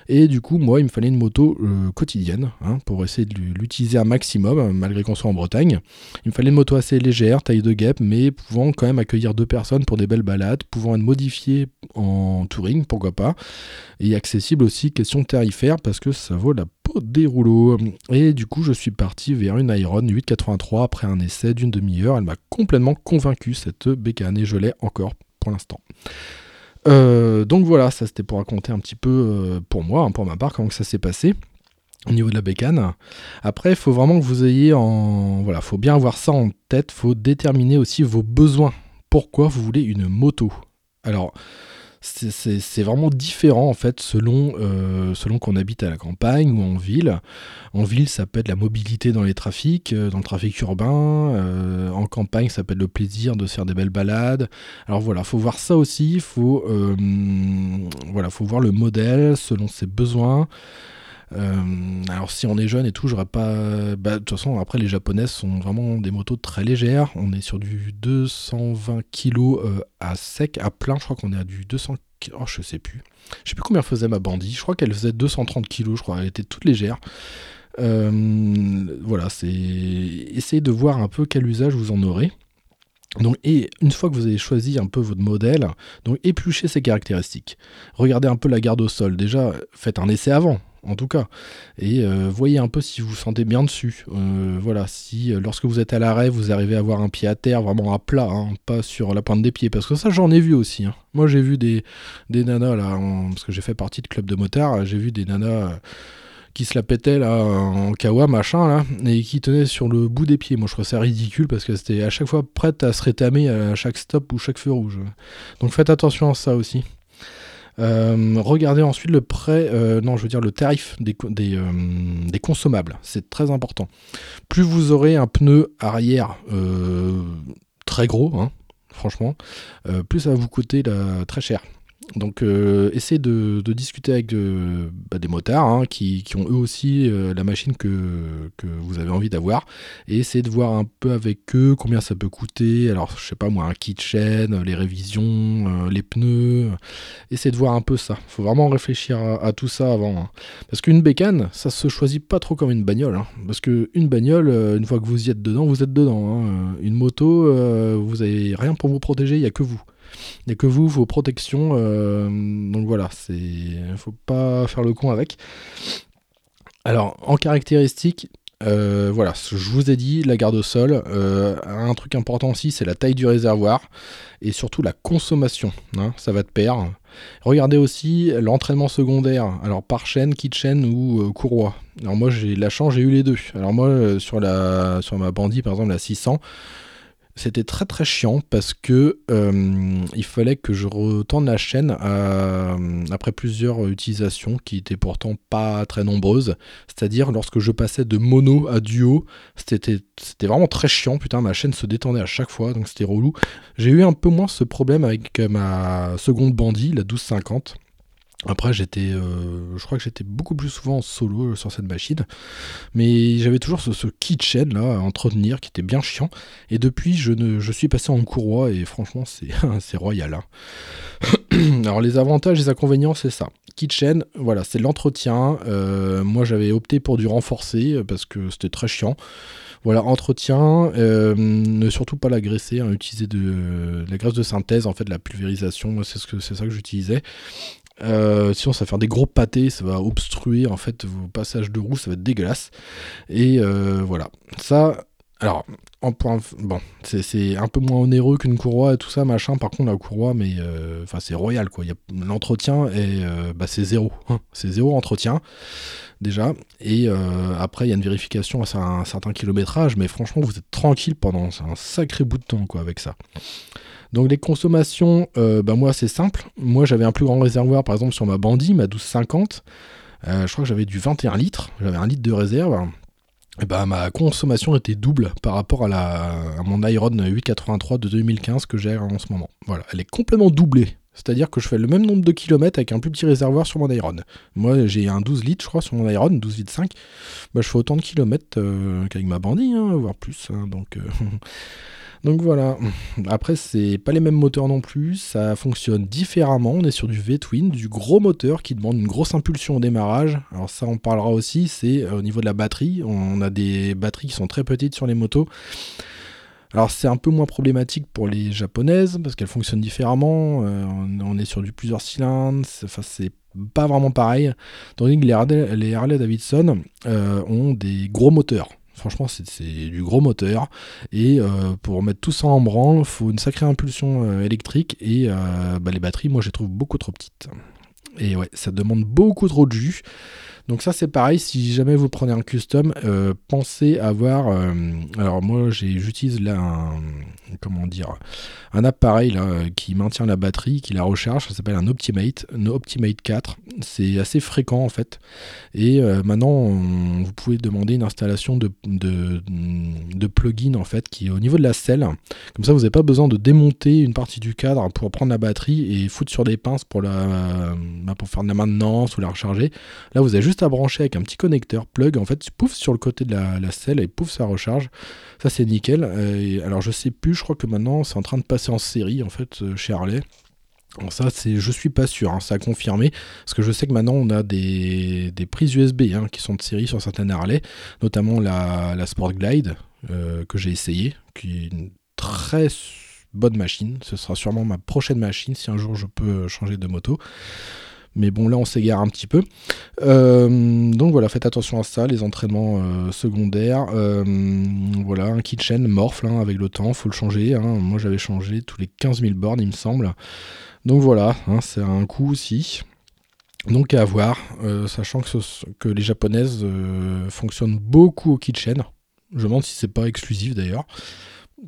Et du coup, moi, il me fallait une moto euh, quotidienne hein, pour essayer de l'utiliser un maximum, malgré qu'on soit en Bretagne. Il me fallait une moto assez légère, taille de guêpe, mais pouvant quand même accueillir deux personnes pour des belles balades, pouvant être modifiée en touring, pourquoi pas, et accessible aussi, question tarifaire, parce que ça vaut la des rouleaux. Et du coup, je suis parti vers une Iron 883 après un essai d'une demi-heure. Elle m'a complètement convaincu, cette bécane, et je l'ai encore pour l'instant. Euh, donc voilà, ça c'était pour raconter un petit peu euh, pour moi, hein, pour ma part, comment ça s'est passé. au niveau de la bécane. Après, il faut vraiment que vous ayez en... Voilà, faut bien avoir ça en tête, faut déterminer aussi vos besoins. Pourquoi vous voulez une moto? Alors, c'est vraiment différent en fait selon, euh, selon qu'on habite à la campagne ou en ville. En ville, ça peut être la mobilité dans les trafics, euh, dans le trafic urbain. Euh, en campagne, ça peut être le plaisir de se faire des belles balades. Alors voilà, faut voir ça aussi. Faut voilà, faut voir le modèle selon ses besoins. Alors si on est jeune et tout, j'aurais pas. Bah, de toute façon, après les japonaises sont vraiment des motos très légères. On est sur du 220 kg à sec, à plein. Je crois qu'on est à du 200 Oh, je sais plus. Je sais plus combien faisait ma bandit. Je crois qu'elle faisait 230 kg. Je crois. Elle était toute légère. voilà, c'est essayer de voir un peu quel usage vous en aurez. Donc, et une fois que vous avez choisi un peu votre modèle, donc épluchez ses caractéristiques. Regardez un peu la garde au sol. Déjà, faites un essai avant en tout cas. Et euh, voyez un peu si vous vous sentez bien dessus. Euh, voilà, si euh, lorsque vous êtes à l'arrêt, vous arrivez à avoir un pied à terre, vraiment à plat, hein, pas sur la pointe des pieds. Parce que ça, j'en ai vu aussi. Hein. Moi, j'ai vu des, des nanas, là, parce que j'ai fait partie de club de motards, j'ai vu des nanas qui se la pétaient là en kawa machin là et qui tenaient sur le bout des pieds. Moi je trouve ça ridicule parce que c'était à chaque fois prête à se rétamer à chaque stop ou chaque feu rouge. Donc faites attention à ça aussi. Euh, regardez ensuite le prêt, euh, non, je veux dire le tarif des, euh, des, consommables. C'est très important. Plus vous aurez un pneu arrière très gros, hein, franchement, plus ça va vous coûter très cher. Donc euh, essayez de, discuter avec euh, bah, des motards hein, qui, ont eux aussi euh, la machine que, vous avez envie d'avoir et essayez de voir un peu avec eux combien ça peut coûter. Alors je sais pas moi, un kitchen, les révisions, les pneus. Essayez de voir un peu ça. Faut vraiment réfléchir à, tout ça avant. Hein. Parce qu'une bécane, ça se choisit pas trop comme une bagnole. Hein. Parce qu'une bagnole, une fois que vous y êtes dedans, vous êtes dedans. Une moto, vous avez rien pour vous protéger, il n'y a que vous. A que vous, vos protections. Euh, donc voilà, il ne faut pas faire le con avec. Alors, en caractéristique, euh, voilà, je vous ai dit, la garde au sol. Euh, un truc important aussi, c'est la taille du réservoir et surtout la consommation. Hein, ça va de pair. Regardez aussi l'entraînement secondaire, alors par chaîne, kitchen ou courroie. Alors moi j'ai la chance, j'ai eu les deux. Alors moi sur la sur ma bandit par exemple la 600, c'était très très chiant parce que euh, il fallait que je retourne la chaîne euh, après plusieurs utilisations qui étaient pourtant pas très nombreuses. C'est-à-dire lorsque je passais de mono à duo, c'était vraiment très chiant. Putain, ma chaîne se détendait à chaque fois, donc c'était relou. J'ai eu un peu moins ce problème avec ma seconde bandit, la 1250. Après, j'étais, euh, je crois que j'étais beaucoup plus souvent en solo euh, sur cette machine, mais j'avais toujours ce, ce kitchen là à entretenir qui était bien chiant. Et depuis, je, ne, je suis passé en courroie et franchement, c'est, *laughs* royal. Hein. *clears throat* Alors les avantages et les inconvénients, c'est ça. Kitchen, voilà, c'est l'entretien. Euh, moi, j'avais opté pour du renforcé parce que c'était très chiant. Voilà, entretien, ne surtout pas la graisser, hein, utiliser de, la graisse de synthèse, en fait, de la pulvérisation, c'est ce c'est ça que j'utilisais. Euh, sinon, ça va faire des gros pâtés, ça va obstruer en fait vos passages de roue, ça va être dégueulasse. Et euh, voilà. Ça, alors, en point, bon, c'est un peu moins onéreux qu'une courroie et tout ça, machin. Par contre, la courroie, mais euh, enfin, c'est royal quoi. L'entretien et bah, c'est zéro. Hein. C'est zéro entretien déjà. Et après, il y a une vérification à un certain kilométrage, mais franchement, vous êtes tranquille pendant un sacré bout de temps quoi avec ça. Donc les consommations, euh, bah, moi c'est simple. Moi j'avais un plus grand réservoir par exemple sur ma Bandit, ma 1250. Euh, je crois que j'avais du 21 litres, j'avais un litre de réserve. Et bah, ma consommation était double par rapport à, la, mon Iron 883 de 2015 que j'ai en ce moment. Voilà, elle est complètement doublée. C'est-à-dire que je fais le même nombre de kilomètres avec un plus petit réservoir sur mon Iron. Moi, j'ai un 12 litres, je crois, sur mon Iron, 12 litres 5. Bah, je fais autant de kilomètres euh, qu'avec ma Bandit, hein, voire plus. Hein, donc, *laughs* Donc voilà. Après, c'est pas les mêmes moteurs non plus. Ça fonctionne différemment. On est sur du V-twin, du gros moteur qui demande une grosse impulsion au démarrage. Alors ça, on parlera aussi. C'est euh, au niveau de la batterie. On a des batteries qui sont très petites sur les motos. Alors c'est un peu moins problématique pour les japonaises parce qu'elles fonctionnent différemment. Euh, on est sur du plusieurs cylindres. Enfin, c'est pas vraiment pareil. Tandis que les Harley, Davidson euh, ont des gros moteurs. Franchement, c'est du gros moteur. Et euh, pour mettre tout ça en branle, faut une sacrée impulsion euh, électrique. Et euh, bah, les batteries, moi, je les trouve beaucoup trop petites. Et ouais, ça demande beaucoup trop de jus. Donc ça c'est pareil, si jamais vous prenez un custom, euh, pensez avoir... euh, alors moi j'utilise là un... Comment dire Un appareil là, euh, qui maintient la batterie, qui la recharge, ça s'appelle un Optimate, un Optimate 4. C'est assez fréquent en fait. Et maintenant vous pouvez demander une installation de, de, de plugin en fait qui est au niveau de la selle. Comme ça vous n'avez pas besoin de démonter une partie du cadre pour prendre la batterie et foutre sur des pinces pour, la, bah, pour faire de la maintenance ou la recharger. Là, vous avez juste à brancher avec un petit connecteur plug. En fait, pouf sur le côté de la, selle et pouf, ça recharge. Ça, c'est nickel. Euh, alors, je sais plus, je crois que maintenant, c'est en train de passer en série, en fait, euh, chez Harley. Ça, c'est, je suis pas sûr, hein, ça a confirmé, parce que je sais que maintenant on a des, des prises USB hein, qui sont de série sur certaines Harley, notamment la, la Sport Glide euh, que j'ai essayé, qui est une très bonne machine. Ce sera sûrement ma prochaine machine si un jour je peux changer de moto. Mais bon, là, on s'égare un petit peu. Euh, donc voilà, faites attention à ça, les entraînements euh, secondaires. Euh, voilà, un kitchen morphle hein, avec le temps, faut le changer. hein. Moi, j'avais changé tous les 15 000 bornes, il me semble. Donc voilà, hein, c'est un coût aussi. Donc à voir, sachant que, les japonaises fonctionnent beaucoup au kitchen. Je me demande si c'est pas exclusif d'ailleurs.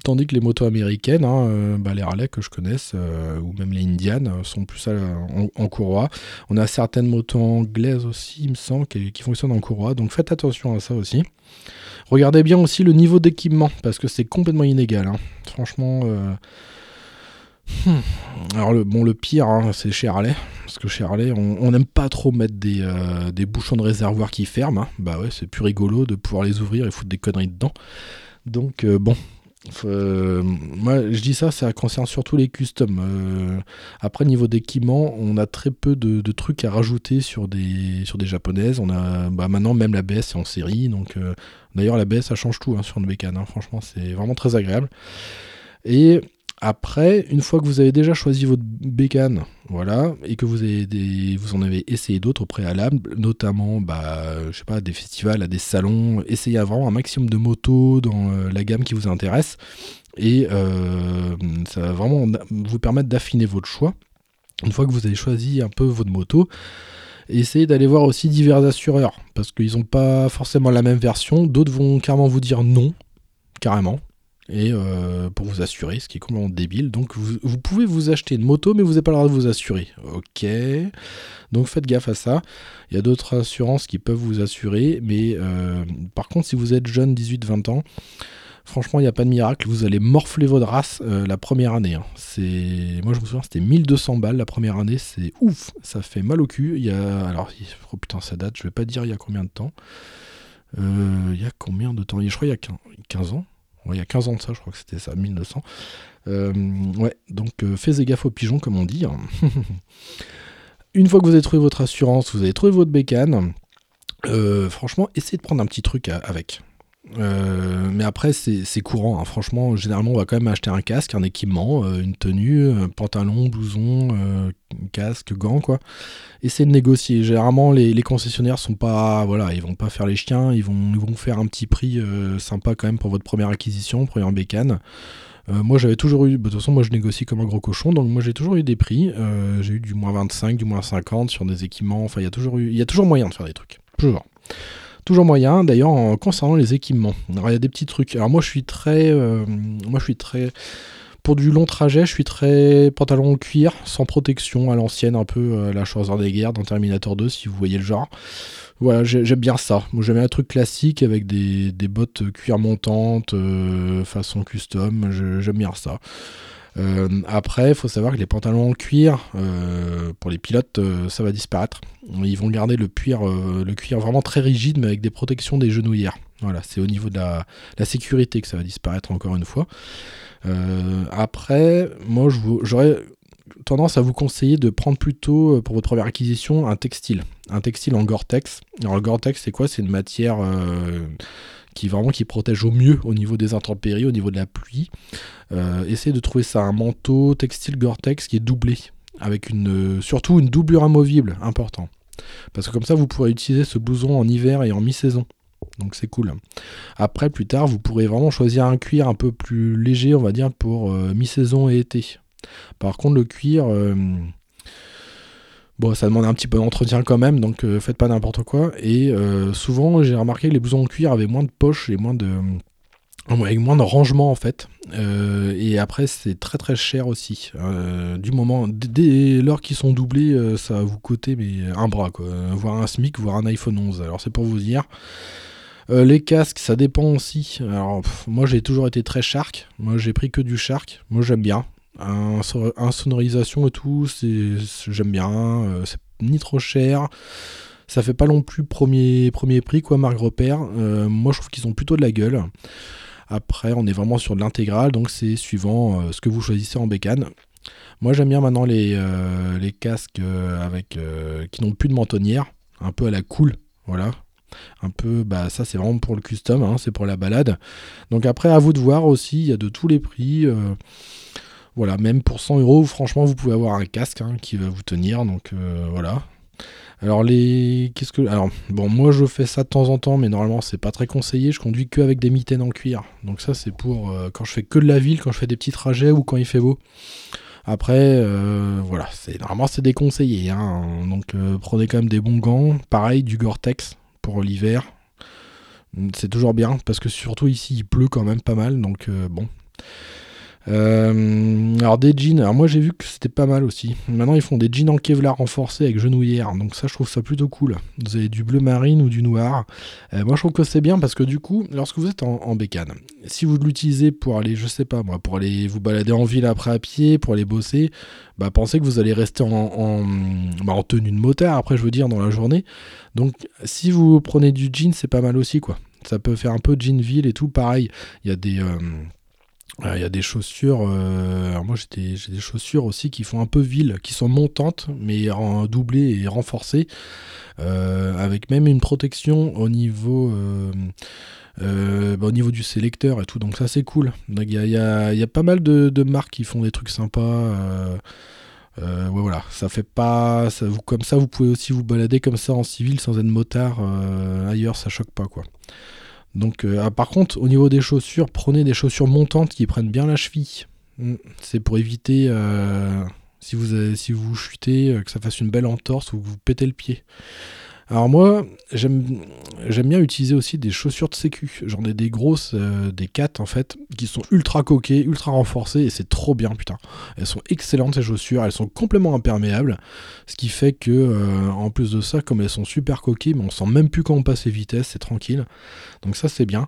Tandis que les motos américaines, hein, euh, bah, les Harley que je connaisse, euh, ou même les Indian, euh, sont plus en, courroie. On a certaines motos anglaises aussi, il me semble, qui, fonctionnent en courroie. Donc faites attention à ça aussi. Regardez bien aussi le niveau d'équipement, parce que c'est complètement inégal. hein. Franchement. hmm. Alors le, bon, le pire, hein, c'est chez Harley. Parce que chez Harley, on n'aime pas trop mettre des, bouchons de réservoir qui ferment. Bah ouais, c'est plus rigolo de pouvoir les ouvrir et foutre des conneries dedans. Donc bon, euh, moi, je dis ça, ça concerne surtout les customs. Euh, après, niveau d'équipement, on a très peu de, trucs à rajouter sur des, sur des japonaises. On a, bah, maintenant, même la BS est en série. Donc, euh, d'ailleurs, la BS, ça change tout hein, sur une bécane. hein. Franchement, c'est vraiment très agréable. Et après, une fois que vous avez déjà choisi votre bécane, voilà, et que vous, en avez essayé d'autres au préalable, notamment, bah, je sais pas, des festivals, à des salons, essayez vraiment un maximum de motos dans euh, la gamme qui vous intéresse, et euh, ça va vraiment vous permettre d'affiner votre choix. Une fois que vous avez choisi un peu votre moto, essayez d'aller voir aussi divers assureurs, parce qu'ils n'ont pas forcément la même version, d'autres vont carrément vous dire non, carrément et euh, pour vous assurer, ce qui est complètement débile. Donc vous, pouvez vous acheter une moto, mais vous n'avez pas le droit de vous assurer. Ok, donc faites gaffe à ça. Il y a d'autres assurances qui peuvent vous assurer, mais euh, par contre, si vous êtes jeune, 18-20 ans, franchement, il n'y a pas de miracle. Vous allez morfler votre race euh, la première année. hein. Moi je me souviens, c'était 1200 balles la première année. C'est ouf, ça fait mal au cul. Il y a, alors, oh putain, ça date. Je vais pas dire il y a combien de temps. Euh, il y a combien de temps? Je crois il y a 15 15 ans. Il y a 15 ans de ça, je crois que c'était ça, 1900. Euh, ouais, donc euh, faites gaffe aux pigeons, comme on dit. *laughs* Une fois que vous avez trouvé votre assurance, vous avez trouvé votre bécane, euh, franchement, essayez de prendre un petit truc à- avec. Euh, mais après, c'est courant. hein. Franchement, généralement, on va quand même acheter un casque, un équipement, euh, une tenue, pantalon, blouson, euh, casque, gants, quoi. Essayez de négocier. Généralement, les, concessionnaires sont pas, voilà, ils vont pas faire les chiens. Ils vont, ils vont faire un petit prix sympa quand même pour votre première acquisition, première bécane. Moi, j'avais toujours eu. bah, De toute façon, moi, je négocie comme un gros cochon, donc moi, j'ai toujours eu des prix. J'ai eu du moins 25, du moins 50 sur des équipements. Enfin, il y a toujours eu, il y a toujours moyen de faire des trucs. Toujours. Toujours moyen, d'ailleurs, en concernant les équipements. Alors, il y a des petits trucs. Alors, moi, je suis très. euh, moi, je suis très. Pour du long trajet, je suis très pantalon en cuir, sans protection, à l'ancienne, un peu euh, la Schwarzenegger dans Terminator 2, si vous voyez le genre. Voilà, j'ai- j'aime bien ça. Moi, j'aime bien un truc classique avec des, bottes cuir montantes, euh, façon custom. J'aime bien ça. Euh, après, il faut savoir que les pantalons en cuir, euh, pour les pilotes, euh, ça va disparaître. Ils vont garder le cuir, le cuir vraiment très rigide, mais avec des protections des genouillères. Voilà, c'est au niveau de la, sécurité que ça va disparaître encore une fois. Après, moi, j'aurais tendance à vous conseiller de prendre plutôt, pour votre première acquisition, un textile. Un textile en Gore-Tex. Alors, le Gore-Tex, c'est quoi? C'est une matière qui vraiment qui protège au mieux au niveau des intempéries, au niveau de la pluie. Euh, essayez de trouver ça un manteau textile Gore-Tex qui est doublé, avec une, euh, surtout une doublure amovible, important. Parce que comme ça, vous pourrez utiliser ce blouson en hiver et en mi-saison. Donc c'est cool. Après, plus tard, vous pourrez vraiment choisir un cuir un peu plus léger, on va dire, pour euh, mi-saison et été. Par contre, le cuir, Bon, ça demande un petit peu d'entretien quand même, donc euh, faites pas n'importe quoi. Et euh, souvent, j'ai remarqué que les blousons en cuir avaient moins de poches et moins de, avec moins de rangement en fait. Euh, et après, c'est très très cher aussi. du moment, dès lors qu'ils sont doublés, ça va vous coûter mais un bras, quoi. voire un SMIC, voire un iPhone 11. Alors c'est pour vous dire. les casques, ça dépend aussi. Alors, moi j'ai toujours été très Shark. Moi j'ai pris que du Shark. Moi j'aime bien un, sonorisation et tout, j'aime bien, euh, c'est ni trop cher, ça fait pas non plus premier, premier prix, quoi, marque repère. Euh, moi, je trouve qu'ils ont plutôt de la gueule. Après, on est vraiment sur de l'intégrale, donc c'est suivant euh, ce que vous choisissez en bécane. Moi, j'aime bien maintenant les, les casques avec, qui n'ont plus de mentonnière, un peu à la cool, voilà. Un peu, bah ça c'est vraiment pour le custom, hein, c'est pour la balade. Donc après, à vous de voir aussi, il y a de tous les prix. Voilà, même pour 100 euros, franchement, vous pouvez avoir un casque hein, qui va vous tenir. Donc euh, voilà. Alors les, qu'est-ce que, alors bon, moi je fais ça de temps en temps, mais normalement c'est pas très conseillé. Je conduis que avec des mitaines en cuir. Donc ça c'est pour euh, quand je fais que de la ville, quand je fais des petits trajets ou quand il fait beau. Après, euh, voilà, c'est normalement c'est déconseillé. Hein. donc prenez quand même des bons gants. Pareil, du Gore-Tex pour l'hiver. C'est toujours bien parce que surtout ici il pleut quand même pas mal. Donc bon. Euh, alors des jeans, alors moi j'ai vu que c'était pas mal aussi. Maintenant ils font des jeans en Kevlar renforcés avec genouillère, donc ça je trouve ça plutôt cool. Vous avez du bleu marine ou du noir. Euh, moi je trouve que c'est bien parce que du coup, lorsque vous êtes en, bécane, si vous l'utilisez pour aller, je sais pas moi, pour aller vous balader en ville après à pied, pour aller bosser, bah pensez que vous allez rester en, bah, en tenue de motard après je veux dire dans la journée. Donc si vous prenez du jean c'est pas mal aussi quoi. Ça peut faire un peu jean ville et tout, pareil. Il y a des... Euh, il y a des chaussures, euh, moi j'ai des, chaussures aussi qui font un peu ville, qui sont montantes, mais en doublées et renforcées, euh, avec même une protection au niveau, euh, bah, au niveau du sélecteur et tout, donc ça c'est cool. Il y a, pas mal de, marques qui font des trucs sympas. ouais, voilà, ça fait pas. Comme ça, vous pouvez aussi vous balader comme ça en civil sans être motard. ailleurs, ça choque pas, quoi. Donc, euh, ah, par contre, au niveau des chaussures, prenez des chaussures montantes qui prennent bien la cheville. Mm. C'est pour éviter, euh, si, vous si vous chutez, euh, que ça fasse une belle entorse ou que vous pétez le pied. Alors moi, j'aime bien utiliser aussi des chaussures de sécu. J'en ai des grosses, euh, des 4 en fait, qui sont ultra coquées, ultra renforcées, et c'est trop bien, putain. Elles sont excellentes ces chaussures, elles sont complètement imperméables, ce qui fait que, euh, en plus de ça, comme elles sont super coquées, mais on sent même plus quand on passe les vitesses, c'est tranquille. Donc ça c'est bien.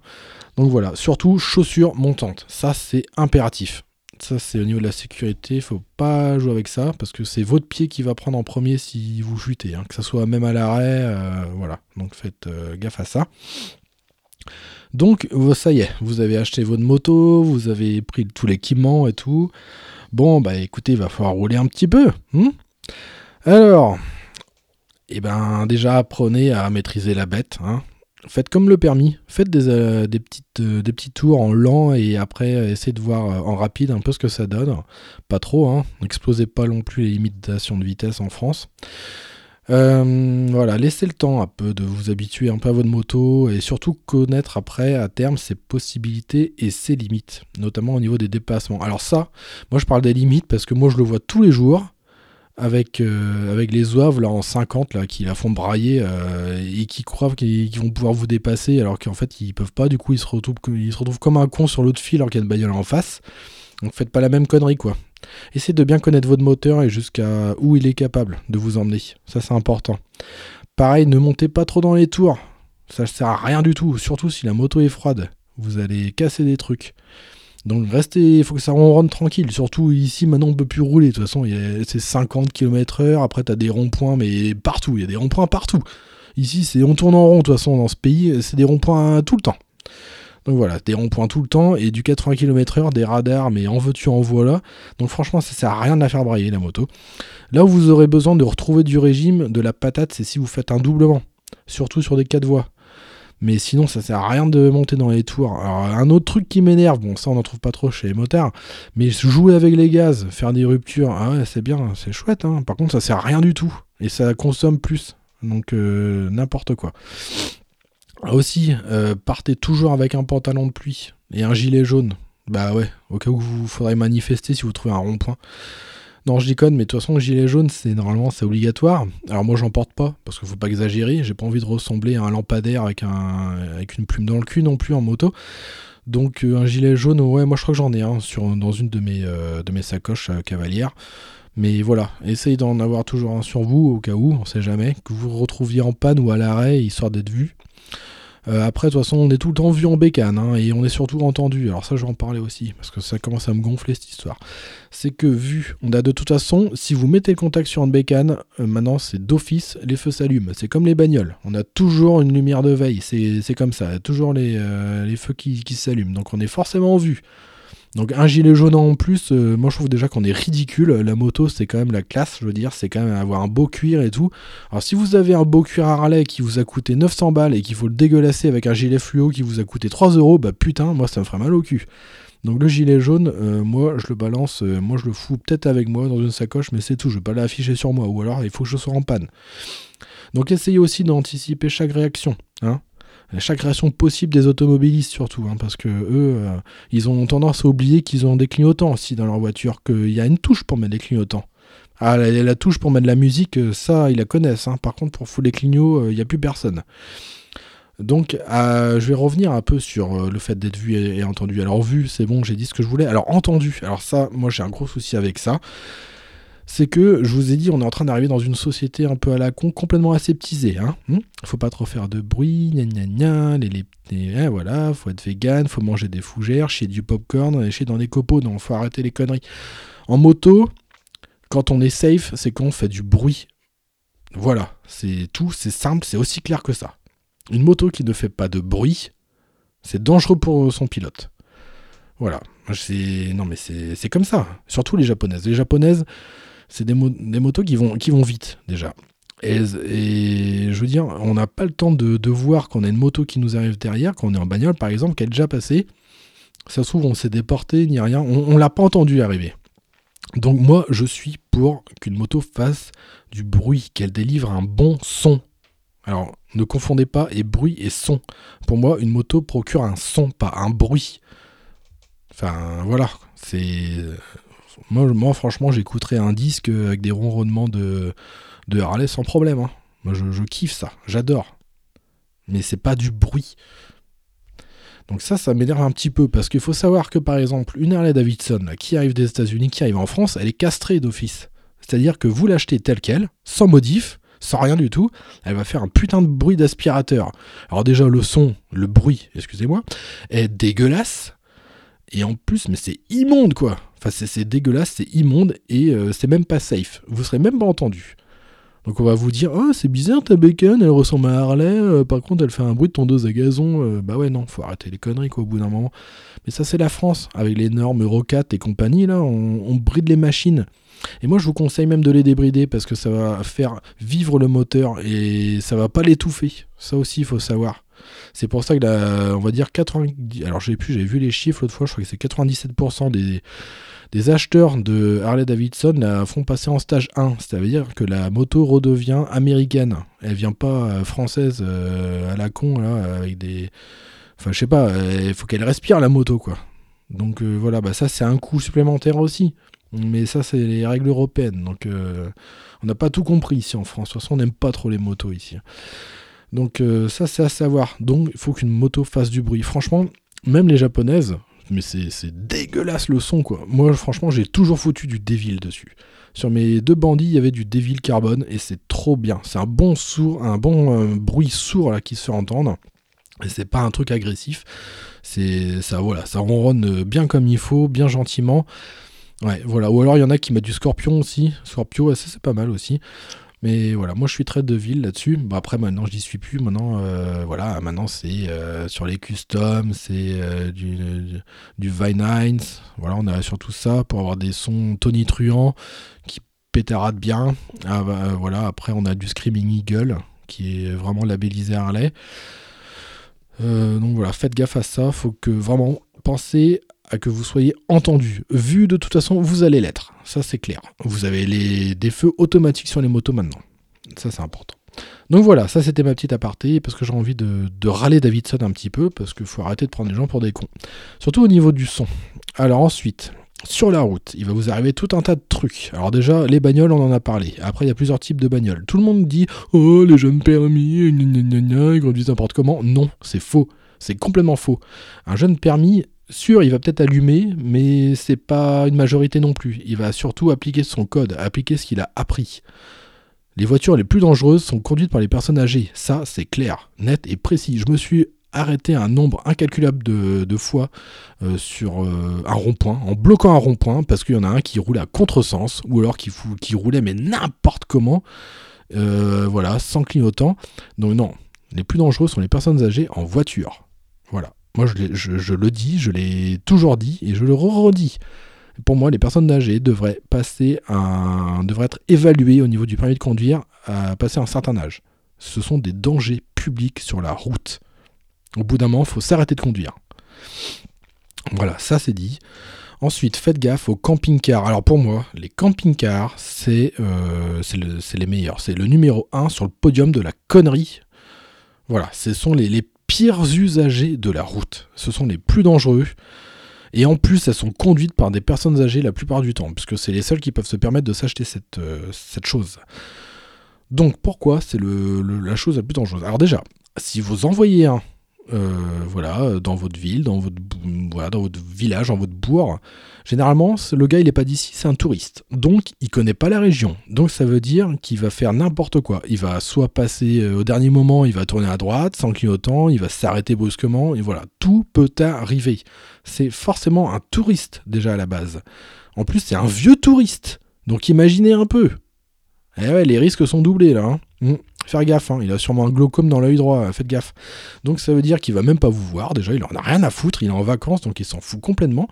Donc voilà, surtout chaussures montantes, ça c'est impératif. Ça, c'est au niveau de la sécurité. Faut pas jouer avec ça parce que c'est votre pied qui va prendre en premier si vous chutez, hein. que ça soit même à l'arrêt. Euh, voilà. Donc faites euh, gaffe à ça. Donc ça y est, vous avez acheté votre moto, vous avez pris tout l'équipement et tout. Bon, bah écoutez, il va falloir rouler un petit peu. Hmm Alors, eh ben déjà apprenez à maîtriser la bête. Hein faites comme le permis, faites des, euh, petites, euh, des petits tours en lent et après euh, essayez de voir en rapide un peu ce que ça donne. Pas trop, hein, n'explosez pas non plus les limitations de vitesse en France. voilà, laissez le temps un peu de vous habituer un peu à votre moto et surtout connaître après à terme ses possibilités et ses limites, notamment au niveau des dépassements. Alors ça, moi je parle des limites parce que moi je le vois tous les jours avec, euh, avec les là, en 50 là, qui la font brailler euh, et qui croient qu'ils vont pouvoir vous dépasser alors qu'en fait ils peuvent pas, du coup ils se retrouvent, ils se retrouvent comme un con sur l'autre fil alors qu'il y a une bagnole en face. Donc faites pas la même connerie quoi. Essayez de bien connaître votre moteur et jusqu'à où il est capable de vous emmener. Ça c'est important. Pareil, ne montez pas trop dans les tours. Ça ne sert à rien du tout, surtout si la moto est froide. Vous allez casser des trucs. Donc restez, il faut que ça ronronne tranquille. Surtout ici, maintenant on peut plus rouler. De toute façon, c'est 50 km/h. Après, tu as des ronds-points, mais partout. Il y a des ronds-points partout. Ici, c'est on tourne en rond. De toute façon, dans ce pays, c'est des ronds-points tout le temps. Donc voilà, des ronds-points tout le temps et du 80 km/h, des radars, mais en veux-tu, en voilà. Donc franchement, ça sert à rien de la faire brailler la moto. Là où vous aurez besoin de retrouver du régime, de la patate, c'est si vous faites un doublement. Surtout sur des 4 voies. Mais sinon, ça sert à rien de monter dans les tours. Alors, un autre truc qui m'énerve, bon, ça on n'en trouve pas trop chez les motards, mais jouer avec les gaz, faire des ruptures, ah c'est bien, c'est chouette. Hein. Par contre, ça sert à rien du tout. Et ça consomme plus. Donc, euh, n'importe quoi. Aussi, euh, partez toujours avec un pantalon de pluie et un gilet jaune. Bah ouais, au cas où vous faudrait manifester si vous trouvez un rond-point. Non, je déconne, mais de toute façon, le gilet jaune, c'est normalement c'est obligatoire. Alors moi, j'en porte pas parce qu'il faut pas exagérer. J'ai pas envie de ressembler à un lampadaire avec un avec une plume dans le cul non plus en moto. Donc euh, un gilet jaune, ouais, moi je crois que j'en ai un dans une de mes euh, sacoches euh, cavalières. Mais voilà, essayez d'en avoir toujours un sur vous au cas où, on sait jamais, que vous vous retrouviez en panne ou à l'arrêt histoire d'être vu. Euh, après, de toute façon, on est tout le temps vu en bécane, hein, et on est surtout entendu. Alors ça, je vais en parler aussi, parce que ça commence à me gonfler cette histoire. C'est que vu, on a de toute façon, si vous mettez le contact sur une bécane, euh, maintenant c'est d'office, les feux s'allument. C'est comme les bagnoles, on a toujours une lumière de veille, c'est comme ça, toujours les, euh, les feux qui, qui s'allument. Donc on est forcément vu. Donc un gilet jaune en plus, euh, moi je trouve déjà qu'on est ridicule. La moto c'est quand même la classe, je veux dire, c'est quand même avoir un beau cuir et tout. Alors si vous avez un beau cuir Harley qui vous a coûté 900 balles et qu'il faut le dégueulasser avec un gilet fluo qui vous a coûté 3 euros, bah putain, moi ça me ferait mal au cul. Donc le gilet jaune, euh, moi je le balance, euh, moi je le fous peut-être avec moi dans une sacoche, mais c'est tout, je vais pas l'afficher sur moi, ou alors il faut que je sois en panne. Donc essayez aussi d'anticiper chaque réaction. Hein chaque réaction possible des automobilistes surtout, hein, parce que eux, euh, ils ont tendance à oublier qu'ils ont des clignotants aussi dans leur voiture, qu'il y a une touche pour mettre des clignotants. Ah, la, touche pour mettre de la musique, euh, ça, ils la connaissent. Hein. Par contre, pour foutre les clignots, euh, il n'y a plus personne. Donc, je vais revenir un peu sur le fait d'être vu et, et, entendu. Alors, vu, c'est bon, j'ai dit ce que je voulais. Alors, entendu, alors ça, moi, j'ai un gros souci avec ça c'est que je vous ai dit, on est en train d'arriver dans une société un peu à la con, complètement aseptisée. Hein hmm faut pas trop faire de bruit, gna gna gna, les, les, hein, voilà, faut être vegan, faut manger des fougères, chier du popcorn, chier dans des copeaux, non, faut arrêter les conneries. En moto, quand on est safe, c'est qu'on fait du bruit. Voilà, c'est tout, c'est simple, c'est aussi clair que ça. Une moto qui ne fait pas de bruit, c'est dangereux pour son pilote. Voilà, c'est non mais c'est comme ça. Surtout les japonaises. Les japonaises, c'est des, motos qui vont, qui vont vite déjà. Et, et je veux dire, on n'a pas le temps de, de voir qu'on a une moto qui nous arrive derrière, qu'on est en bagnole par exemple, qui est déjà passée. Ça se trouve, on s'est déporté, ni rien. On, on l'a pas entendu arriver. Donc moi, je suis pour qu'une moto fasse du bruit, qu'elle délivre un bon son. Alors, ne confondez pas et bruit et son. Pour moi, une moto procure un son, pas un bruit. Enfin, voilà. C'est moi, franchement, j'écouterais un disque avec des ronronnements de, de Harley sans problème. Hein. Moi, je, kiffe ça, j'adore. Mais c'est pas du bruit. Donc ça, ça m'énerve un petit peu parce qu'il faut savoir que par exemple, une Harley Davidson qui arrive des États-Unis, qui arrive en France, elle est castrée d'office. C'est-à-dire que vous l'achetez telle quelle, sans modif, sans rien du tout, elle va faire un putain de bruit d'aspirateur. Alors déjà, le son, le bruit, excusez-moi, est dégueulasse. Et en plus, mais c'est immonde quoi. C'est dégueulasse, c'est immonde et euh, c'est même pas safe. Vous serez même pas entendu. Donc on va vous dire, oh c'est bizarre ta bacon, elle ressemble à Harley, euh, par contre elle fait un bruit de tondeuse à gazon. Euh, bah ouais non, faut arrêter les conneries quoi au bout d'un moment. Mais ça c'est la France, avec les normes Euro 4 et compagnie là, on, bride les machines. Et moi je vous conseille même de les débrider parce que ça va faire vivre le moteur et ça va pas l'étouffer. Ça aussi il faut savoir. C'est pour ça que la, on va dire 90, alors j'ai plus, j'avais vu les chiffres l'autre fois, je crois que c'est 97% des, des acheteurs de Harley Davidson la font passer en stage 1. C'est-à-dire que la moto redevient américaine. Elle vient pas française euh, à la con, là, avec des. Enfin, je sais pas, il faut qu'elle respire la moto, quoi. Donc euh, voilà, bah ça c'est un coût supplémentaire aussi. Mais ça c'est les règles européennes. Donc euh, on n'a pas tout compris ici en France. De toute façon, on n'aime pas trop les motos ici. Donc euh, ça c'est à savoir. Donc il faut qu'une moto fasse du bruit. Franchement, même les japonaises, mais c'est dégueulasse le son quoi. Moi franchement j'ai toujours foutu du Devil dessus. Sur mes deux bandits il y avait du Devil carbone et c'est trop bien. C'est un bon sourd, un bon euh, bruit sourd là qui se fait entendre. Et c'est pas un truc agressif. C'est ça voilà, ça ronronne bien comme il faut, bien gentiment. Ouais, voilà. Ou alors il y en a qui mettent du scorpion aussi. Scorpio, ça c'est pas mal aussi. Mais voilà, moi je suis très de ville là-dessus. Bon, après, maintenant je n'y suis plus. Maintenant, euh, voilà, maintenant c'est euh, sur les customs, c'est euh, du, du, Vine Voilà, on a surtout ça pour avoir des sons tonitruants qui pétaradent bien. Ah, bah, voilà, après on a du Screaming Eagle qui est vraiment labellisé Harley. donc voilà, faites gaffe à ça. Faut que vraiment pensez à que vous soyez entendu. Vu de toute façon, vous allez l'être. Ça, c'est clair. Vous avez les, des feux automatiques sur les motos maintenant. Ça, c'est important. Donc voilà, ça c'était ma petite aparté, parce que j'ai envie de, râler Davidson un petit peu, parce qu'il faut arrêter de prendre les gens pour des cons. Surtout au niveau du son. Alors ensuite, sur la route, il va vous arriver tout un tas de trucs. Alors déjà, les bagnoles, on en a parlé. Après, il y a plusieurs types de bagnoles. Tout le monde dit « Oh, les jeunes permis, gna gna gna, ils conduisent n'importe comment ». Non, c'est faux. C'est complètement faux. Un jeune permis, sûr, il va peut-être allumer, mais c'est pas une majorité non plus. Il va surtout appliquer son code, appliquer ce qu'il a appris. Les voitures les plus dangereuses sont conduites par les personnes âgées. Ça, c'est clair, net et précis. Je me suis arrêté un nombre incalculable de, fois euh, sur euh, un rond-point, en bloquant un rond-point, parce qu'il y en a un qui roulait à contresens, ou alors qui, qui roulait mais n'importe comment, euh, voilà, sans clignotant. Donc non, les plus dangereux sont les personnes âgées en voiture. Voilà. Moi, je, le dis, je l'ai toujours dit, et je le redis. Pour moi, les personnes âgées devraient passer un, devraient être évaluées au niveau du permis de conduire à passer un certain âge. Ce sont des dangers publics sur la route. Au bout d'un moment, il faut s'arrêter de conduire. Voilà, ça c'est dit. Ensuite, faites gaffe aux camping-cars. Alors pour moi, les camping-cars, c'est euh, les meilleurs. C'est le numéro 1 sur le podium de la connerie. Voilà, ce sont les, les, pires usagers de la route. Ce sont les plus dangereux. Et en plus, elles sont conduites par des personnes âgées la plupart du temps, puisque c'est les seuls qui peuvent se permettre de s'acheter cette, euh, chose. Donc pourquoi c'est la chose la plus dangereuse? Alors déjà, si vous envoyez un voilà, dans votre ville, dans votre, voilà, dans votre village, dans votre bourg. Généralement, le gars, il n'est pas d'ici, c'est un touriste. Donc, il connaît pas la région. Donc, ça veut dire qu'il va faire n'importe quoi. Il va soit passer euh, au dernier moment, il va tourner à droite sans clignotant, il va s'arrêter brusquement, et voilà, tout peut arriver. C'est forcément un touriste déjà à la base. En plus, c'est un vieux touriste. Donc, imaginez un peu. Eh ouais, les risques sont doublés là. Hein. Faire gaffe, hein. il a sûrement un glaucome dans l'œil droit, faites gaffe. Donc ça veut dire qu'il va même pas vous voir, déjà il en a rien à foutre, il est en vacances, donc il s'en fout complètement.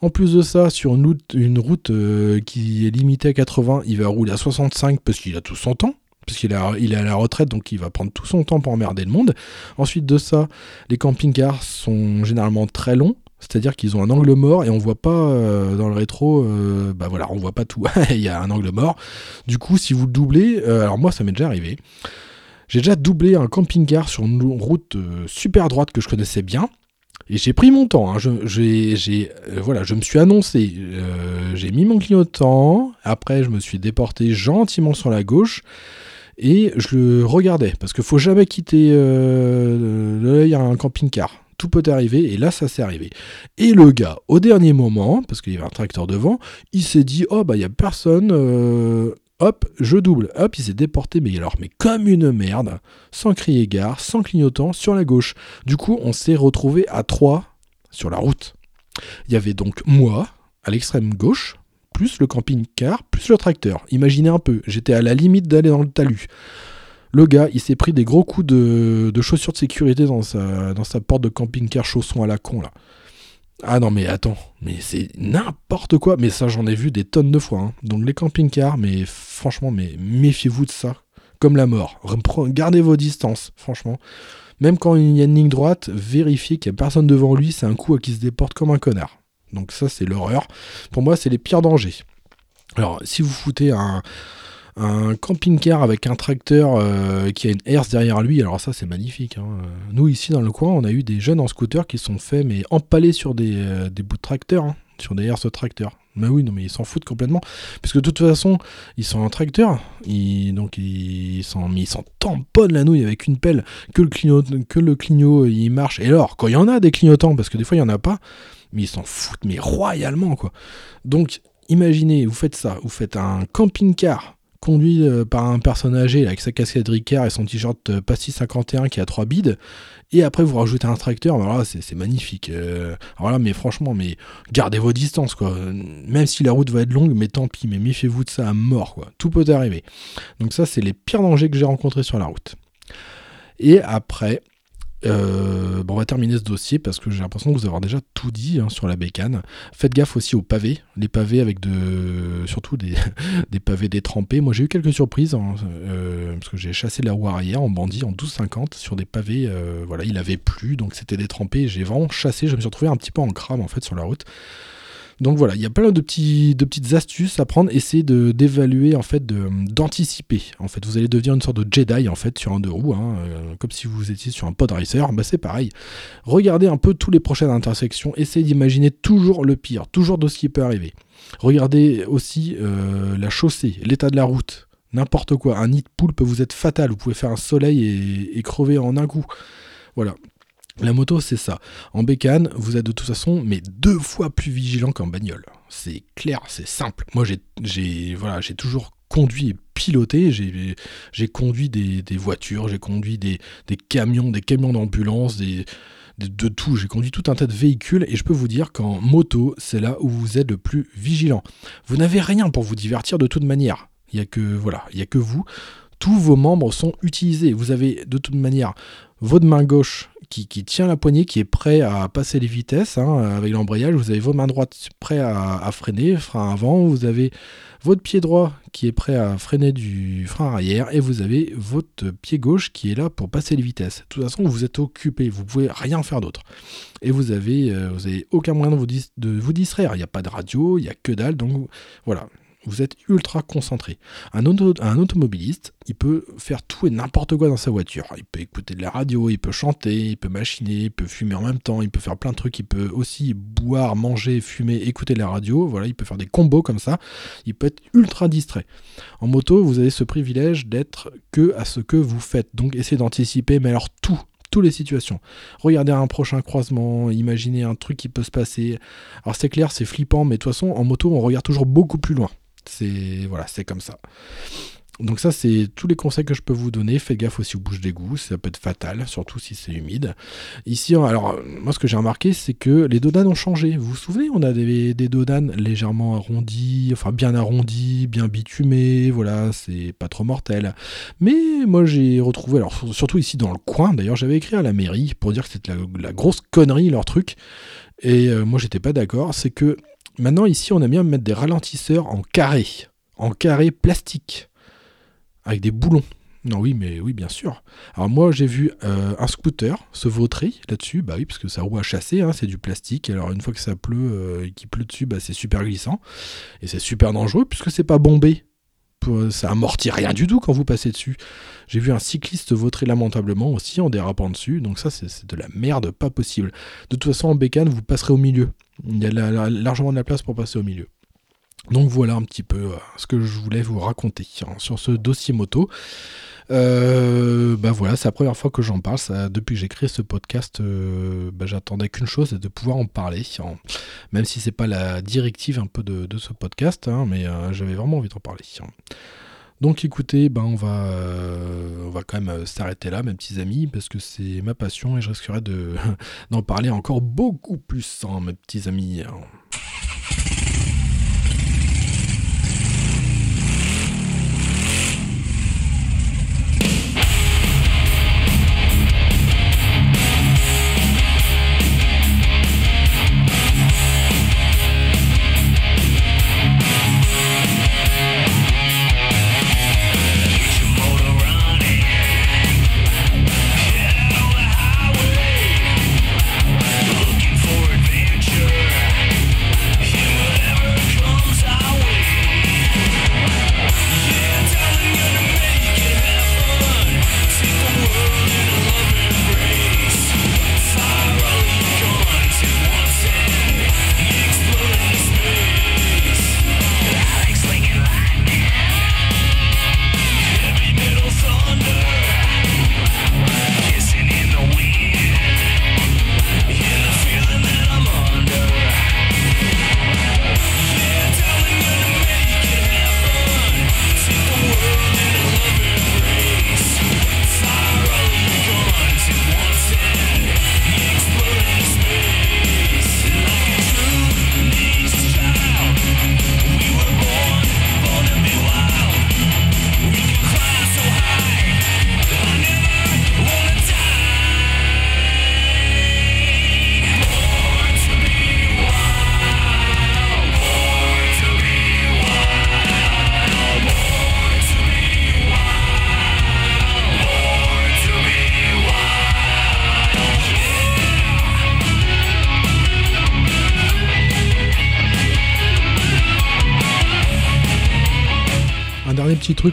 En plus de ça, sur une route, euh, qui est limitée à 80, il va rouler à 65 parce qu'il a tout son temps, puisqu'il il est à la retraite, donc il va prendre tout son temps pour emmerder le monde. Ensuite de ça, les camping-cars sont généralement très longs, c'est-à-dire qu'ils ont un angle mort et on voit pas euh, dans le rétro, euh, bah voilà, on voit pas tout. *laughs* Il y a un angle mort. Du coup, si vous le doublez, euh, alors moi ça m'est déjà arrivé. J'ai déjà doublé un camping-car sur une route super droite que je connaissais bien. Et j'ai pris mon temps. Hein. Je, voilà, je me suis annoncé. j'ai mis mon clignotant. Après, je me suis déporté gentiment sur la gauche. Et je le regardais. Parce qu'il faut jamais quitter l'œil à un camping-car tout peut arriver, et là ça s'est arrivé. Et le gars, au dernier moment, parce qu'il y avait un tracteur devant, il s'est dit, oh bah il y a personne, euh, hop, je double. Hop, il s'est déporté, mais alors, mais comme une merde, sans crier gare, sans clignotant, sur la gauche. Du coup, on s'est retrouvé à trois sur la route. Il y avait donc moi, à l'extrême gauche, plus le camping-car, plus le tracteur. Imaginez un peu, j'étais à la limite d'aller dans le talus. Le gars, il s'est pris des gros coups de, chaussures de sécurité dans sa, porte de camping-car chausson à la con, là. Ah non, mais attends, mais c'est n'importe quoi. Mais ça, j'en ai vu des tonnes de fois. Hein. Donc les camping-cars, mais franchement, mais méfiez-vous de ça. Comme la mort. Gardez vos distances, franchement. Même quand il y a une ligne droite, vérifiez qu'il n'y a personne devant lui. C'est un coup à qui se déporte comme un connard. Donc ça, c'est l'horreur. Pour moi, c'est les pires dangers. Alors, si vous foutez un, un camping-car avec un tracteur euh, qui a une herse derrière lui. Alors ça, c'est magnifique. Hein. Nous, ici, dans le coin, on a eu des jeunes en scooter qui sont faits, mais empalés sur des, euh, bouts de tracteur, hein, sur des herses de tracteur. Mais oui, non, mais ils s'en foutent complètement. Puisque de toute façon, ils sont en tracteur. Ils, donc, ils s'en, ils tamponnent la nouille avec une pelle. Que le, clignot, que le clignot, il marche. Et alors, quand il y en a des clignotants, parce que des fois, il n'y en a pas, mais ils s'en foutent, mais royalement, quoi. Donc, imaginez, vous faites ça. Vous faites un camping-car conduit euh, par un personne âgé avec sa casquette Ricard et son t-shirt euh, Pastis 51 qui a 3 bides, et après vous rajoutez un tracteur, voilà, c'est magnifique. Euh, alors là, mais franchement, mais gardez vos distances, quoi. Même si la route va être longue, mais tant pis, mais méfiez-vous de ça à mort, quoi. Tout peut arriver. Donc ça, c'est les pires dangers que j'ai rencontrés sur la route. Et après, euh, bon, on va terminer ce dossier parce que j'ai l'impression de vous avoir déjà tout dit hein, sur la bécane. Faites gaffe aussi aux pavés, les pavés avec de, surtout des, *laughs* des pavés détrempés. Moi j'ai eu quelques surprises hein, euh, parce que j'ai chassé la roue arrière en bandit en 12,50 sur des pavés. Euh, voilà, il avait plu donc c'était détrempé. J'ai vraiment chassé. Je me suis retrouvé un petit peu en crame en fait sur la route. Donc voilà, il y a plein de, petits, petites astuces à prendre. Essayez de, d'évaluer, en fait, d'anticiper. En fait, vous allez devenir une sorte de Jedi, en fait, sur un deux roues, hein, euh, comme si vous étiez sur un pod racer. Bah, c'est pareil. Regardez un peu tous les prochaines intersections. Essayez d'imaginer toujours le pire, toujours de ce qui peut arriver. Regardez aussi euh, la chaussée, l'état de la route. N'importe quoi. Un nid de poule peut vous être fatal. Vous pouvez faire un soleil et crever en un coup. Voilà. La moto, c'est ça. En bécane, vous êtes de toute façon, mais deux fois plus vigilant qu'en bagnole. C'est clair, c'est simple. Moi, j'ai voilà, toujours conduit et piloté. J'ai conduit des, voitures, j'ai conduit des, camions, des camions d'ambulance, des, de tout. J'ai conduit tout un tas de véhicules et je peux vous dire qu'en moto, c'est là où vous êtes le plus vigilant. Vous n'avez rien pour vous divertir de toute manière. Il y a que voilà, a que vous. Tous vos membres sont utilisés. Vous avez de toute manière votre main gauche qui, tient la poignée, qui est prêt à passer les vitesses hein, avec l'embrayage. Vous avez votre main droite prêt à, freiner, frein avant. Vous avez votre pied droit qui est prêt à freiner du frein arrière. Et vous avez votre pied gauche qui est là pour passer les vitesses. De toute façon, vous êtes occupé. Vous pouvez rien faire d'autre. Et vous avez, euh, aucun moyen de vous, de vous distraire. Il n'y a pas de radio, il n'y a que dalle. Donc voilà, vous êtes ultra concentré. Un, automobiliste, il peut faire tout et n'importe quoi dans sa voiture. Il peut écouter de la radio, il peut chanter, il peut machiner, il peut fumer en même temps, il peut faire plein de trucs, il peut aussi boire, manger, fumer, écouter de la radio. Voilà, il peut faire des combos comme ça. Il peut être ultra distrait. En moto, vous avez ce privilège d'être que à ce que vous faites. Donc essayez d'anticiper, mais alors tout, toutes les situations. Regardez un prochain croisement, imaginez un truc qui peut se passer. Alors c'est clair, c'est flippant, mais de toute façon, en moto, on regarde toujours beaucoup plus loin. C'est voilà, c'est comme ça. Donc ça, c'est tous les conseils que je peux vous donner. Faites gaffe aussi aux bouches d'égout, ça peut être fatal, surtout si c'est humide. Ici, alors moi, ce que j'ai remarqué, c'est que les dodanes ont changé. Vous vous souvenez, on a des, des dodanes légèrement arrondis, enfin bien arrondis, bien bitumés, voilà, c'est pas trop mortel. Mais moi, j'ai retrouvé, alors surtout ici dans le coin, d'ailleurs, j'avais écrit à la mairie pour dire que c'était la, grosse connerie leur truc. Et euh, moi, j'étais pas d'accord. C'est que Maintenant, ici, on a bien mettre des ralentisseurs en carré, en carré plastique, avec des boulons. Non, oui, mais oui, bien sûr. Alors moi, j'ai vu euh, un scooter se vautrer là-dessus, bah oui, parce que ça roue à chasser, hein, c'est du plastique. Alors une fois que ça pleut euh, qu'il pleut dessus, bah, c'est super glissant et c'est super dangereux puisque c'est pas bombé. Ça amortit rien du tout quand vous passez dessus. J'ai vu un cycliste vautrer lamentablement aussi en dérapant dessus, donc ça c'est de la merde, pas possible. De toute façon, en bécane, vous passerez au milieu. Il y a largement de la place pour passer au milieu. Donc voilà un petit peu euh, ce que je voulais vous raconter hein, sur ce dossier moto. Euh, bah voilà, c'est la première fois que j'en parle. depuis que j'ai créé ce podcast, euh, bah, j'attendais qu'une chose, c'est de pouvoir en parler. même si c'est pas la directive un peu de, ce podcast, hein, mais j'avais vraiment envie d'en parler. Donc écoutez, ben on va, euh, on va quand même euh, s'arrêter là, mes petits amis, parce que c'est ma passion et je risquerais *laughs* d'en parler encore beaucoup plus, hein, mes petits amis.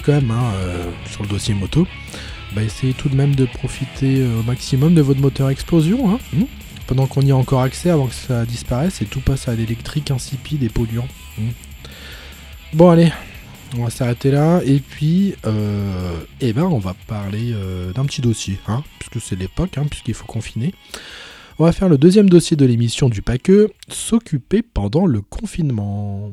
Quand même hein, euh, sur le dossier moto. Bah, essayez tout de même de profiter euh, au maximum de votre moteur explosion. Hein, hmm, pendant qu'on y a encore accès avant que ça disparaisse et tout passe à l'électrique insipide et polluant. hmm. Bon allez, on va s'arrêter là et puis euh, eh ben on va parler euh, d'un petit dossier, hein, puisque c'est l'époque, hein, puisqu'il faut confiner. On va faire le deuxième dossier de l'émission du Paqueux, s'occuper pendant le confinement.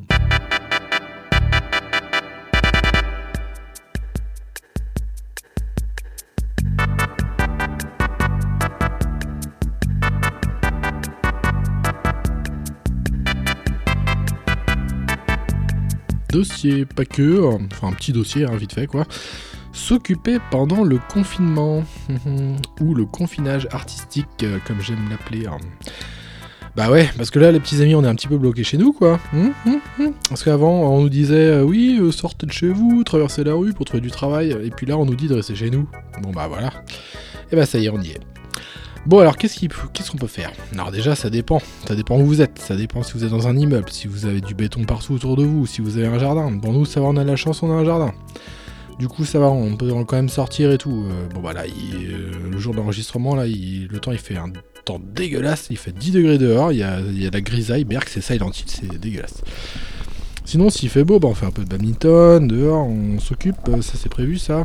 Dossier Paqueux, enfin un petit dossier, hein, vite fait quoi. S'occuper pendant le confinement, *laughs* ou le confinage artistique, euh, comme j'aime l'appeler. hein. Bah ouais, parce que là, les petits amis, on est un petit peu bloqués chez nous, quoi. Hum, hum, hum. Parce qu'avant, on nous disait, euh, oui, euh, sortez de chez vous, traversez la rue pour trouver du travail. Et puis là, on nous dit de rester chez nous. Bon bah voilà. Et bah ça y est, on y est. Bon alors, qu'est-ce qu'on peut faire? Alors déjà, ça dépend. Ça dépend où vous êtes. Ça dépend si vous êtes dans un immeuble, si vous avez du béton partout autour de vous, si vous avez un jardin. Bon, nous, ça va, on a la chance, on a un jardin. Du coup, ça va, on peut quand même sortir et tout. Euh, bon, bah là, il- euh, le jour d'enregistrement, là, il- le temps, il fait un temps dégueulasse. Il fait 10 degrés dehors, il y a, il la grisaille. Berk, c'est Silent Hill, c'est dégueulasse. Sinon, s'il fait beau, bah, on fait un peu de badminton, dehors, on s'occupe, euh, ça c'est prévu, ça.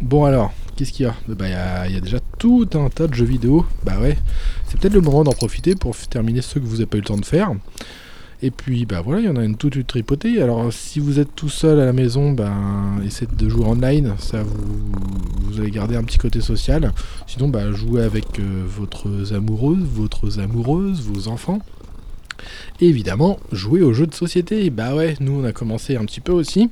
Bon, alors, qu'est-ce qu'il y a Bah, il y a, déjà tout un tas de jeux vidéo. Bah ouais, c'est peut-être le moment d'en profiter pour terminer ceux que vous n'avez pas eu le temps de faire. Et puis, bah voilà, il y en a une toute une tripotée. Alors, si vous êtes tout seul à la maison, ben, essayez de jouer online. Ça, vous, vous allez garder un petit côté social. Sinon, bah, jouez avec euh, votre amoureuse, votre amoureuse, vos enfants. Et évidemment, jouez aux jeux de société. Bah ouais, nous, on a commencé un petit peu aussi.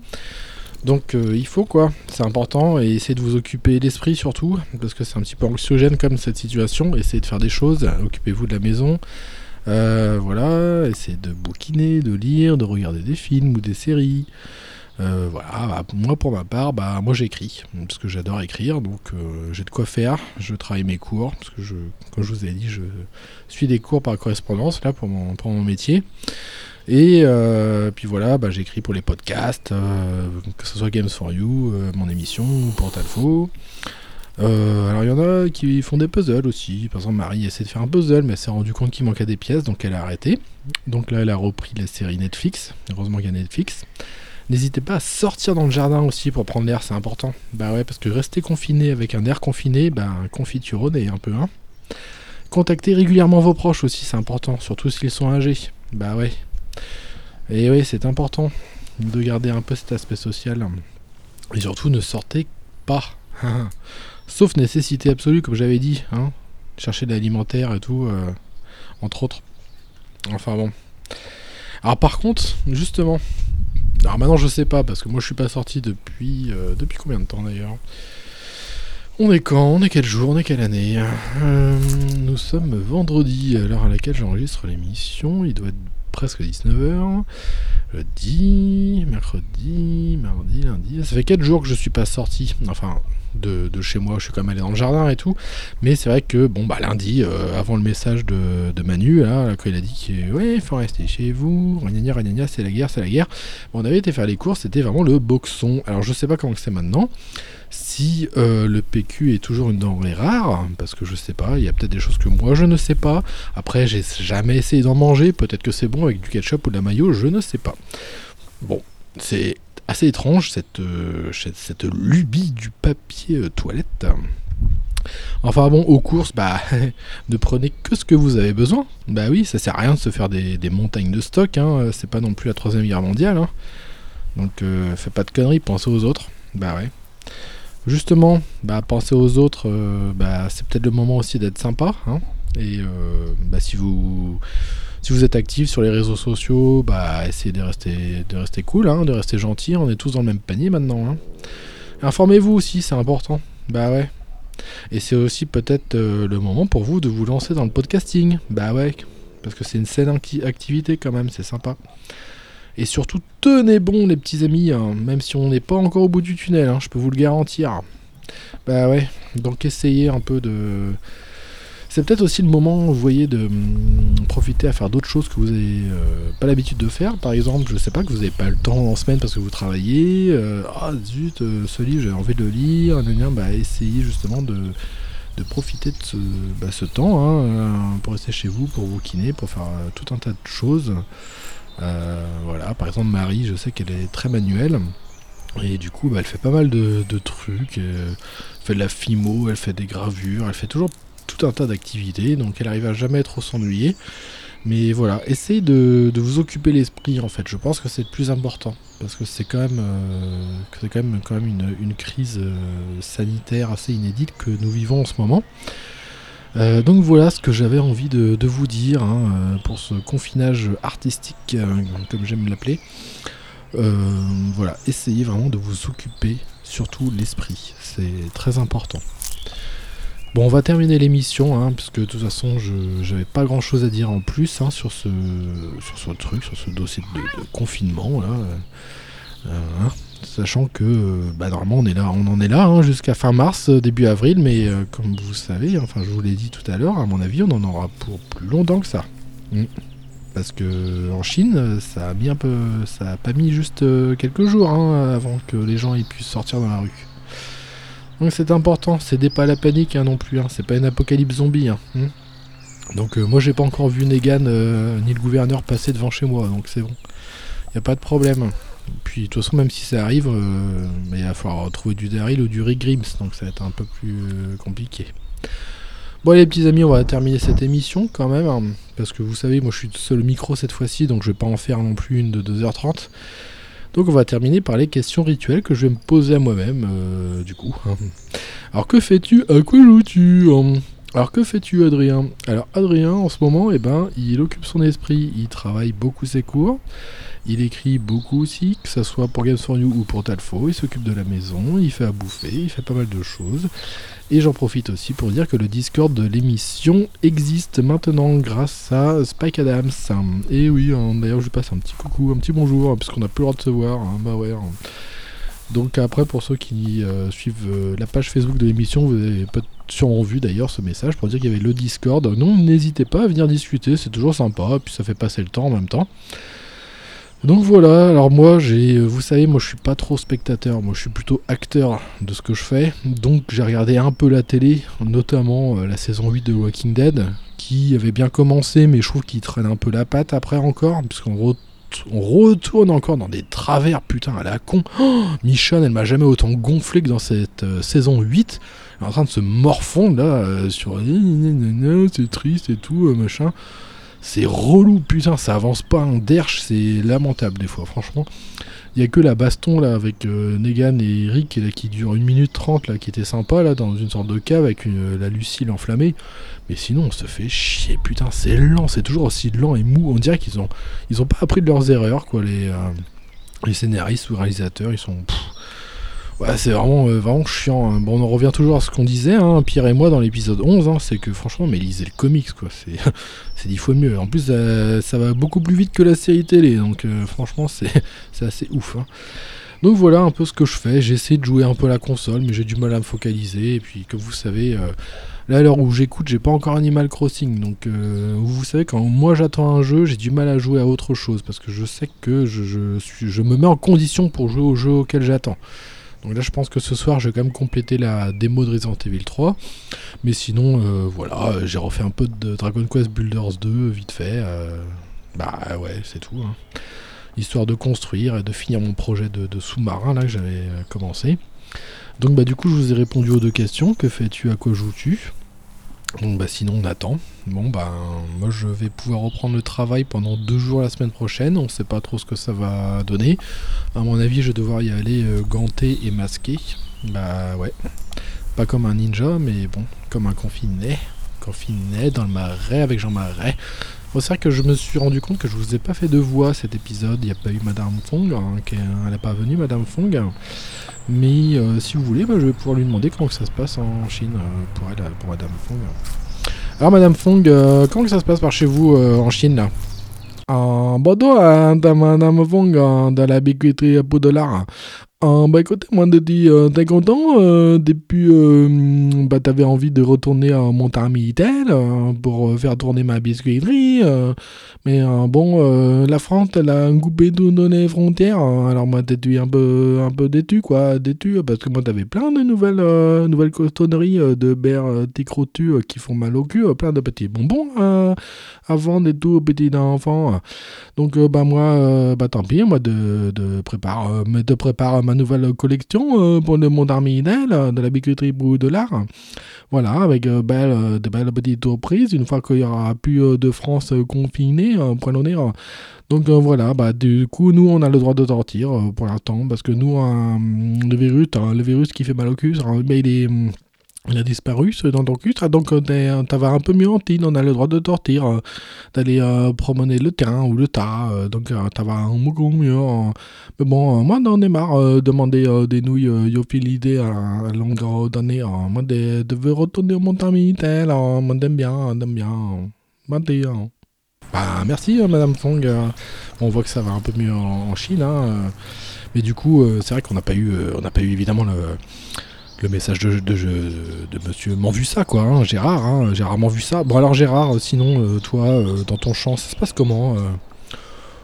Donc, euh, il faut quoi. C'est important. Et essayez de vous occuper l'esprit surtout. Parce que c'est un petit peu anxiogène comme cette situation. Essayez de faire des choses. Occupez-vous de la maison. Euh, voilà, essayez de bouquiner, de lire, de regarder des films ou des séries. Euh, voilà, bah, moi pour ma part, bah moi j'écris parce que j'adore écrire, donc j'ai de quoi faire. Je travaille mes cours parce que je, comme je vous ai dit, je suis des cours par correspondance là pour mon, pour mon métier. Et euh, puis voilà, bah, j'écris pour les podcasts, euh, que ce soit Games for You, euh, mon émission ou Portalfo. Euh, alors il y en a qui font des puzzles aussi. Par exemple, Marie essaie de faire un puzzle, mais elle s'est rendu compte qu'il manquait des pièces, donc elle a arrêté. Donc là, elle a repris la série Netflix. Heureusement qu'il y a Netflix. N'hésitez pas à sortir dans le jardin aussi pour prendre l'air, c'est important. Bah ouais, parce que rester confiné avec un air confiné, bah confituronné un peu, hein. Contactez régulièrement vos proches aussi, c'est important, surtout s'ils sont âgés. Bah ouais. Et oui, c'est important de garder un peu cet aspect social. Et surtout, ne sortez pas. *laughs* Sauf nécessité absolue, comme j'avais dit. Hein. Chercher de l'alimentaire et tout, euh, entre autres. Enfin bon. Alors par contre, justement, alors maintenant je sais pas parce que moi je suis pas sorti depuis euh, depuis combien de temps d'ailleurs? On est quand? On est quel jour? On est quelle année? Euh, Nous sommes vendredi, à l'heure à laquelle j'enregistre l'émission. Il doit être presque 19h. Jeudi, mercredi, mardi, lundi. Ça fait 4 jours que je suis pas sorti. Enfin, de, chez moi, je suis quand même allé dans le jardin et tout. Mais c'est vrai que, bon, bah lundi, euh, avant le message de, de Manu, là, quand il a dit que, faut rester chez vous, c'est la guerre, c'est la guerre. On avait été faire les courses, c'était vraiment le boxon. Alors, je sais pas comment c'est maintenant. Si euh, le PQ est toujours une denrée rare, parce que je sais pas, il y a peut-être des choses que moi je ne sais pas. Après, j'ai jamais essayé d'en manger, peut-être que c'est bon avec du ketchup ou de la mayo, je ne sais pas. Bon, c'est assez étrange cette, euh, lubie du papier euh, toilette. Enfin bon, aux courses, bah, *laughs* ne prenez que ce que vous avez besoin. Bah oui, ça sert à rien de se faire des, montagnes de stock, hein, c'est pas non plus la troisième guerre mondiale. hein. Donc, euh, pas de conneries, pensez aux autres. Bah ouais. Justement, bah, penser aux autres, euh, bah, c'est peut-être le moment aussi d'être sympa. hein. Et euh, bah, si vous si vous êtes actif sur les réseaux sociaux, bah, essayez de rester, de rester cool, hein, de rester gentil. On est tous dans le même panier maintenant. hein. Informez-vous aussi, c'est important. Bah ouais. Et c'est aussi peut-être euh, le moment pour vous de vous lancer dans le podcasting. Bah ouais. Parce que c'est une saine acti- activité quand même, c'est sympa. Et surtout, tenez bon les petits amis, hein, même si on n'est pas encore au bout du tunnel, hein, je peux vous le garantir. Bah ouais, donc essayez un peu de... C'est peut-être aussi le moment, vous voyez, de hum, profiter à faire d'autres choses que vous n'avez pas l'habitude de faire. Par exemple, je sais pas, que vous n'avez pas le temps en semaine parce que vous travaillez. ah zut, ce livre, j'ai envie de le lire. Bah, essayez justement de, de profiter de ce, bah, temps hein, pour rester chez vous, pour vous kiné, pour faire tout un tas de choses. Voilà, par exemple, Marie, je sais qu'elle est très manuelle. Et du coup, bah, elle fait pas mal de, trucs. Elle fait de la fimo, elle fait des gravures, elle fait toujours tout un tas d'activités. Donc elle arrive à jamais trop s'ennuyer. Mais voilà, essayez de, vous occuper l'esprit en fait. Je pense que c'est le plus important. Parce que c'est quand même, euh, une, crise euh, sanitaire assez inédite que nous vivons en ce moment. Euh, donc voilà ce que j'avais envie de, vous dire hein, pour ce confinage artistique, comme j'aime l'appeler. Euh, voilà, essayez vraiment de vous occuper, surtout l'esprit, c'est très important. Bon, on va terminer l'émission, hein, puisque de toute façon, je n'avais pas grand chose à dire en plus hein, sur, ce, sur ce truc, sur ce dossier de, confinement. Là, euh, sachant que bah, normalement, on, en est là jusqu'à fin mars, début avril, mais euh, comme vous savez, enfin, je vous l'ai dit tout à l'heure, à mon avis, on en aura pour plus longtemps que ça. Mm. Parce que en Chine, ça a mis un peu, ça a pas mis juste euh, quelques jours hein, avant que les gens puissent sortir dans la rue. Donc c'est important, c'est pas la panique hein, non plus, hein. c'est pas une apocalypse zombie. Hein. Hmm. Donc euh, moi j'ai pas encore vu Negan euh, ni le gouverneur passer devant chez moi, donc c'est bon. Y a pas de problème. Puis de toute façon même si ça arrive, il va falloir trouver du Daryl ou du Rick donc ça va être un peu plus compliqué. Bon les petits amis, on va terminer cette émission quand même, hein, parce que vous savez, moi je suis seul au micro cette fois-ci, donc je vais pas en faire non plus une de 2h30. Donc on va terminer par les questions rituelles que je vais me poser à moi-même, euh, du coup. Hein. Alors que fais-tu À quoi joues-tu? Alors que fais-tu Adrien? Alors Adrien en ce moment, eh ben, il occupe son esprit, il travaille beaucoup ses cours. Il écrit beaucoup aussi, que ce soit pour Games for You ou pour Talfo. Il s'occupe de la maison, il fait à bouffer, il fait pas mal de choses. Et j'en profite aussi pour dire que le Discord de l'émission existe maintenant grâce à Spike Adams. Et oui, hein, d'ailleurs, je passe un petit coucou, un petit bonjour, puisqu'on n'a plus le droit de se voir. Hein, bah. Hein. Donc après, pour ceux qui euh, suivent euh, la page Facebook de l'émission, vous avez peut-être sûrement vu d'ailleurs ce message pour dire qu'il y avait le Discord. Non, n'hésitez pas à venir discuter, c'est toujours sympa, puis ça fait passer le temps en même temps. Donc voilà, alors moi j'ai, vous savez, moi je suis pas trop spectateur, moi je suis plutôt acteur de ce que je fais. Donc j'ai regardé un peu la télé, notamment euh, la saison 8 de Walking Dead, qui avait bien commencé, mais je trouve qu'il traîne un peu la patte après encore, puisqu'on on retourne encore dans des travers, putain, à la con. Oh, Michonne, elle m'a jamais autant gonflé que dans cette euh, saison 8. Elle est en train de se morfondre là, euh, sur c'est triste et tout, machin. C'est relou, putain, ça avance pas un derche, c'est lamentable des fois, franchement. Il y a que la baston là avec euh, Negan et là, qui dure 1 minute 30 là, qui était sympa là, dans une sorte de cave avec euh, la Lucille enflammée. Mais sinon, on se fait chier, putain, c'est lent, c'est toujours aussi lent et mou. On dirait qu'ils ont, ils ont pas appris de leurs erreurs, quoi, les, euh, les scénaristes ou réalisateurs, ils sont c'est vraiment, euh, vraiment chiant. Hein. Bon, on en revient toujours à ce qu'on disait, hein, Pierre et moi, dans l'épisode 11, hein, c'est que franchement, mais lisez le comics, quoi. *laughs* C'est dix fois mieux. En plus, euh, ça va beaucoup plus vite que la série télé, donc euh, franchement, c'est *laughs* assez ouf. Donc voilà un peu ce que je fais. J'essaie de jouer un peu la console, mais j'ai du mal à me focaliser. Et puis, comme vous savez, là, à l'heure où j'écoute, j'ai pas encore Animal Crossing. Donc, vous savez, quand moi j'attends un jeu, j'ai du mal à jouer à autre chose parce que je sais que je, je me mets en condition pour jouer au jeu auquel j'attends. Donc là, je pense que ce soir, je vais quand même compléter la démo de Resident Evil 3. Mais sinon, euh, voilà, j'ai refait un peu de Dragon Quest Builders 2 vite fait. Euh, bah ouais, c'est tout. Hein. Histoire de construire et de finir mon projet de, sous-marin là que j'avais euh, commencé. Donc bah du coup, je vous ai répondu aux deux questions. Que fais-tu? À quoi joues-tu? Donc bah sinon on attend. Bon bah moi je vais pouvoir reprendre le travail pendant deux jours la semaine prochaine. On sait pas trop ce que ça va donner. À mon avis je vais devoir y aller euh, ganté et masqué. Bah ouais. Pas comme un ninja mais bon comme un confiné. Confiné dans le marais avec Jean Marais. C'est vrai que je me suis rendu compte que je vous ai pas fait de voix cet épisode. Il n'y a pas eu Madame Fong. Hein, elle n'est pas venue Madame Fong. Mais euh, si vous voulez, je vais pouvoir lui demander comment que ça se passe en Chine euh, pour elle, pour Madame Fong. Alors Madame Fong, euh, comment que ça se passe par chez vous en Chine là? En Bordeaux, Madame Fong, dans la biqueterie pour dollars. Ah, bah écoute, moi dire, euh, t'es content euh, depuis, euh, bah t'avais envie de retourner à Montarmitel euh, pour faire tourner ma biscuiterie, mais bon, la France elle a coupé tout dans les frontières, euh, alors moi t'étais un peu, un peu déçu quoi, déçu parce que moi t'avais plein de nouvelles, nouvelles cotonneries de décrotus euh, qui font mal au cul, plein de petits bonbons à vendre et tout petits enfants. Donc bah moi, bah tant pis, moi de, de prépare, de prépare ma nouvelle collection euh, pour le monde arménien euh, de la bicuterie Brou de l'art. Voilà, avec euh, belles, euh, de belles petites surprises, une fois qu'il y aura plus de France confinée, euh. Donc voilà, bah du coup nous on a le droit de sortir pour l'instant parce que nous le virus, hein, le virus qui fait mal au cul, mais il est hum, il a disparu ce dans ton cul, ça, donc ça va un peu mieux en tine, on a le droit de sortir, euh, d'aller euh, promener le terrain ou le tas, euh, donc euh, ça va un beaucoup mieux. mais bon, moi j'en ai marre de demander des nouilles yophilidées à, à longueur d'année. euh. moi de, de veux retourner au Montaminitel, euh, moi j'aime bien, j'aime bien. Bah, merci Madame Fong, on voit que ça va un peu mieux en, Chine, hein, mais du coup c'est vrai qu'on n'a pas eu, on n'a pas eu évidemment le le message de, de, de, monsieur m'en vu ça quoi hein, Gérard hein, Gérard m'en vu ça. Bon alors Gérard sinon euh, toi euh, dans ton champ ça se passe comment euh?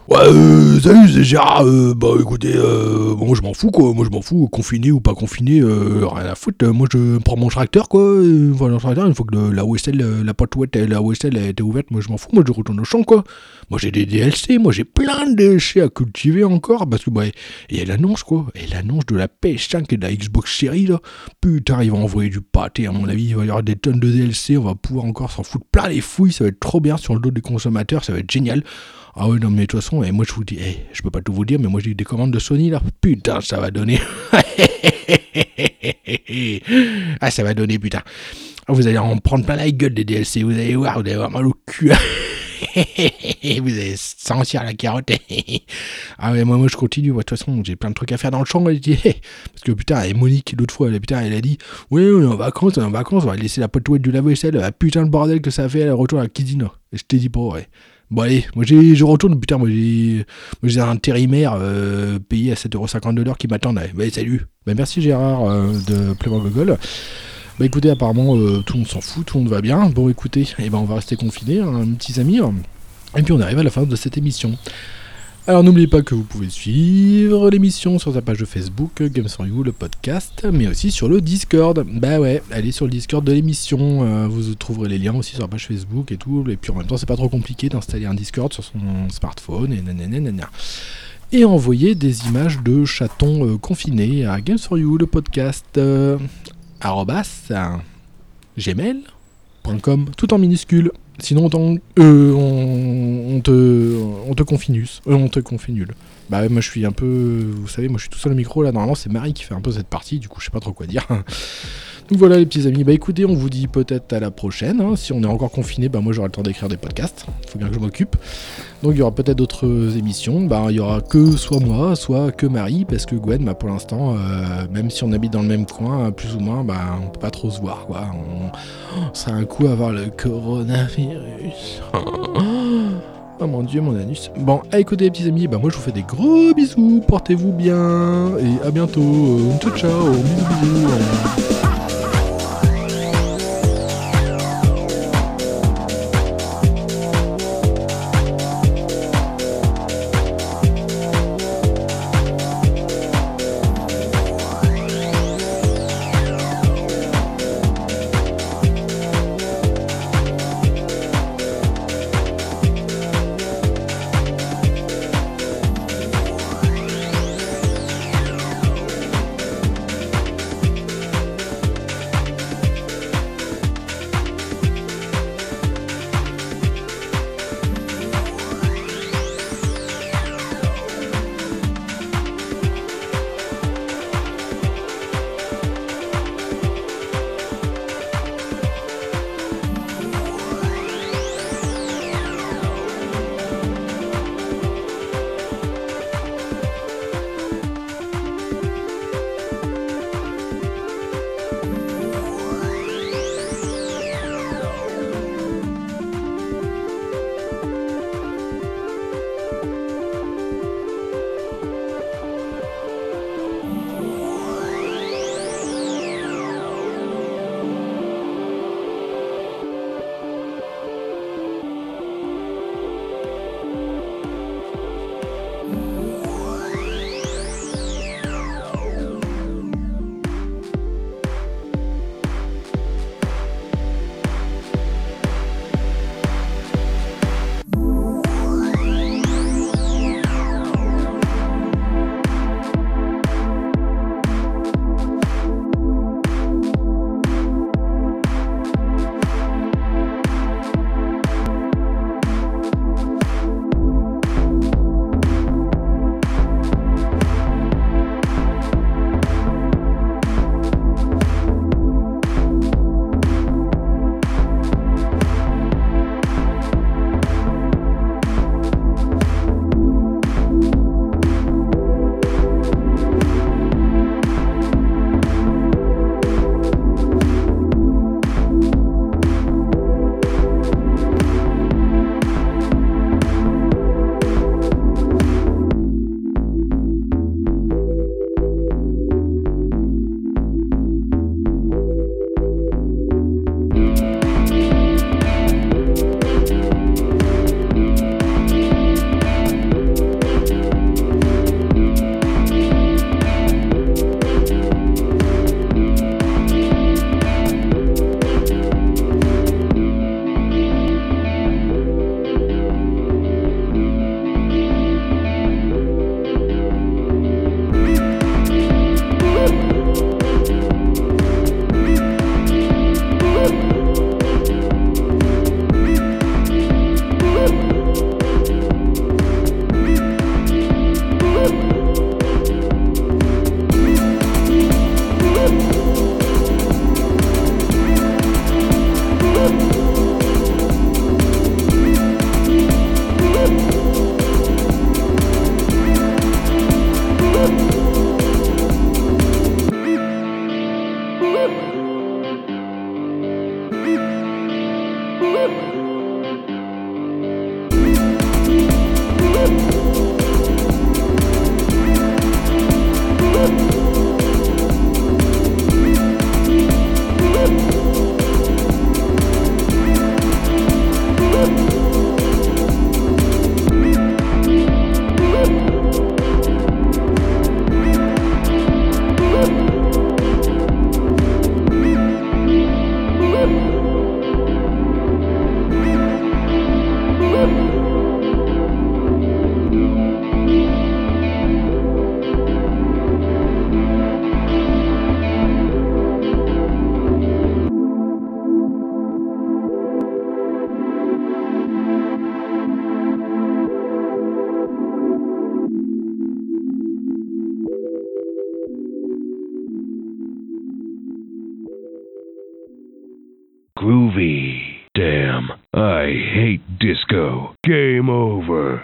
Ouais, euh, salut, c'est Gérard. Euh, bah écoutez, euh, moi je m'en fous quoi. Moi je m'en fous, confiné ou pas confiné, euh, rien à foutre. Moi je prends mon tracteur quoi. Le tracteur, une fois que la OSL, euh, la porte ouette, la OSL a été ouverte, moi je m'en fous. Moi je retourne au champ quoi. Moi j'ai des DLC, moi j'ai plein de déchets à cultiver encore parce que bah, il y a l'annonce quoi. Et l'annonce de la PS5 et de la Xbox Series là. Putain, ils vont envoyer du pâté à mon avis. Il va y avoir des tonnes de DLC. On va pouvoir encore s'en foutre plein les fouilles. Ça va être trop bien sur le dos des consommateurs. Ça va être génial. Ah ouais, non, mais de toute façon, et moi je vous dis, eh, je peux pas tout vous dire, mais moi j'ai eu des commandes de Sony là. Putain, ça va donner. *laughs* ah, ça va donner, putain. Ah, Vous allez en prendre plein la gueule des DLC, vous allez voir, vous allez avoir mal au cul. *laughs* vous allez sentir la carotte. *laughs* ah ouais, moi, moi je continue, de toute façon, j'ai plein de trucs à faire dans le champ. eh, parce que putain, et Monique, l'autre fois, elle, putain, elle a dit, ouais, on est en vacances, on est en vacances, on va laisser la pote du lave-vaisselle. Ah, putain, le bordel que ça fait, elle retourne à la. Et je t'ai dit pas, ouais. Bon allez, moi j'ai, je retourne, putain, moi j'ai, moi, j'ai un intérimaire euh, payé à 7,50€ de l'heure qui m'attend. Bah, salut. Bah, merci Gérard euh, de Playboy Gogol. Bah écoutez, apparemment euh, tout le monde s'en fout, tout le monde va bien. Bon écoutez, eh ben, on va rester confinés, hein, mes petits amis. Et puis on arrive à la fin de cette émission. Alors n'oubliez pas que vous pouvez suivre l'émission sur sa page de Facebook, Games for You, le podcast, mais aussi sur le Discord. Bah ouais, allez sur le Discord de l'émission, euh, vous trouverez les liens aussi sur la page Facebook et tout. Et puis en même temps, c'est pas trop compliqué d'installer un Discord sur son smartphone et nanana. Et envoyer des images de chatons euh, confinés à Games for You, le podcast, euh, arrobas, gmail.com, tout en minuscule. Sinon, on, euh, on, on te, on te. Euh, on te confinule. Bah, moi, je suis un peu. Vous savez, moi, je suis tout seul au micro là. Normalement, c'est Marie qui fait un peu cette partie. Du coup, je sais pas trop quoi dire. *laughs* Donc voilà, les petits amis. Bah, écoutez, on vous dit peut-être à la prochaine. hein. Si on est encore confiné, bah, moi, j'aurai le temps d'écrire des podcasts. Faut bien que je m'occupe. Donc, il y aura peut-être d'autres émissions. Bah, il y aura que soit moi, soit que Marie. Parce que Gwen, bah, pour l'instant, euh, même si on habite dans le même coin, plus ou moins, bah, on peut pas trop se voir, quoi. On, c'est un coup à avoir le coronavirus. *laughs* Oh mon dieu, mon anus. Bon, à écouter les petits amis, bah moi je vous fais des gros bisous, portez-vous bien, et à bientôt. Ciao ciao, bisous bisous.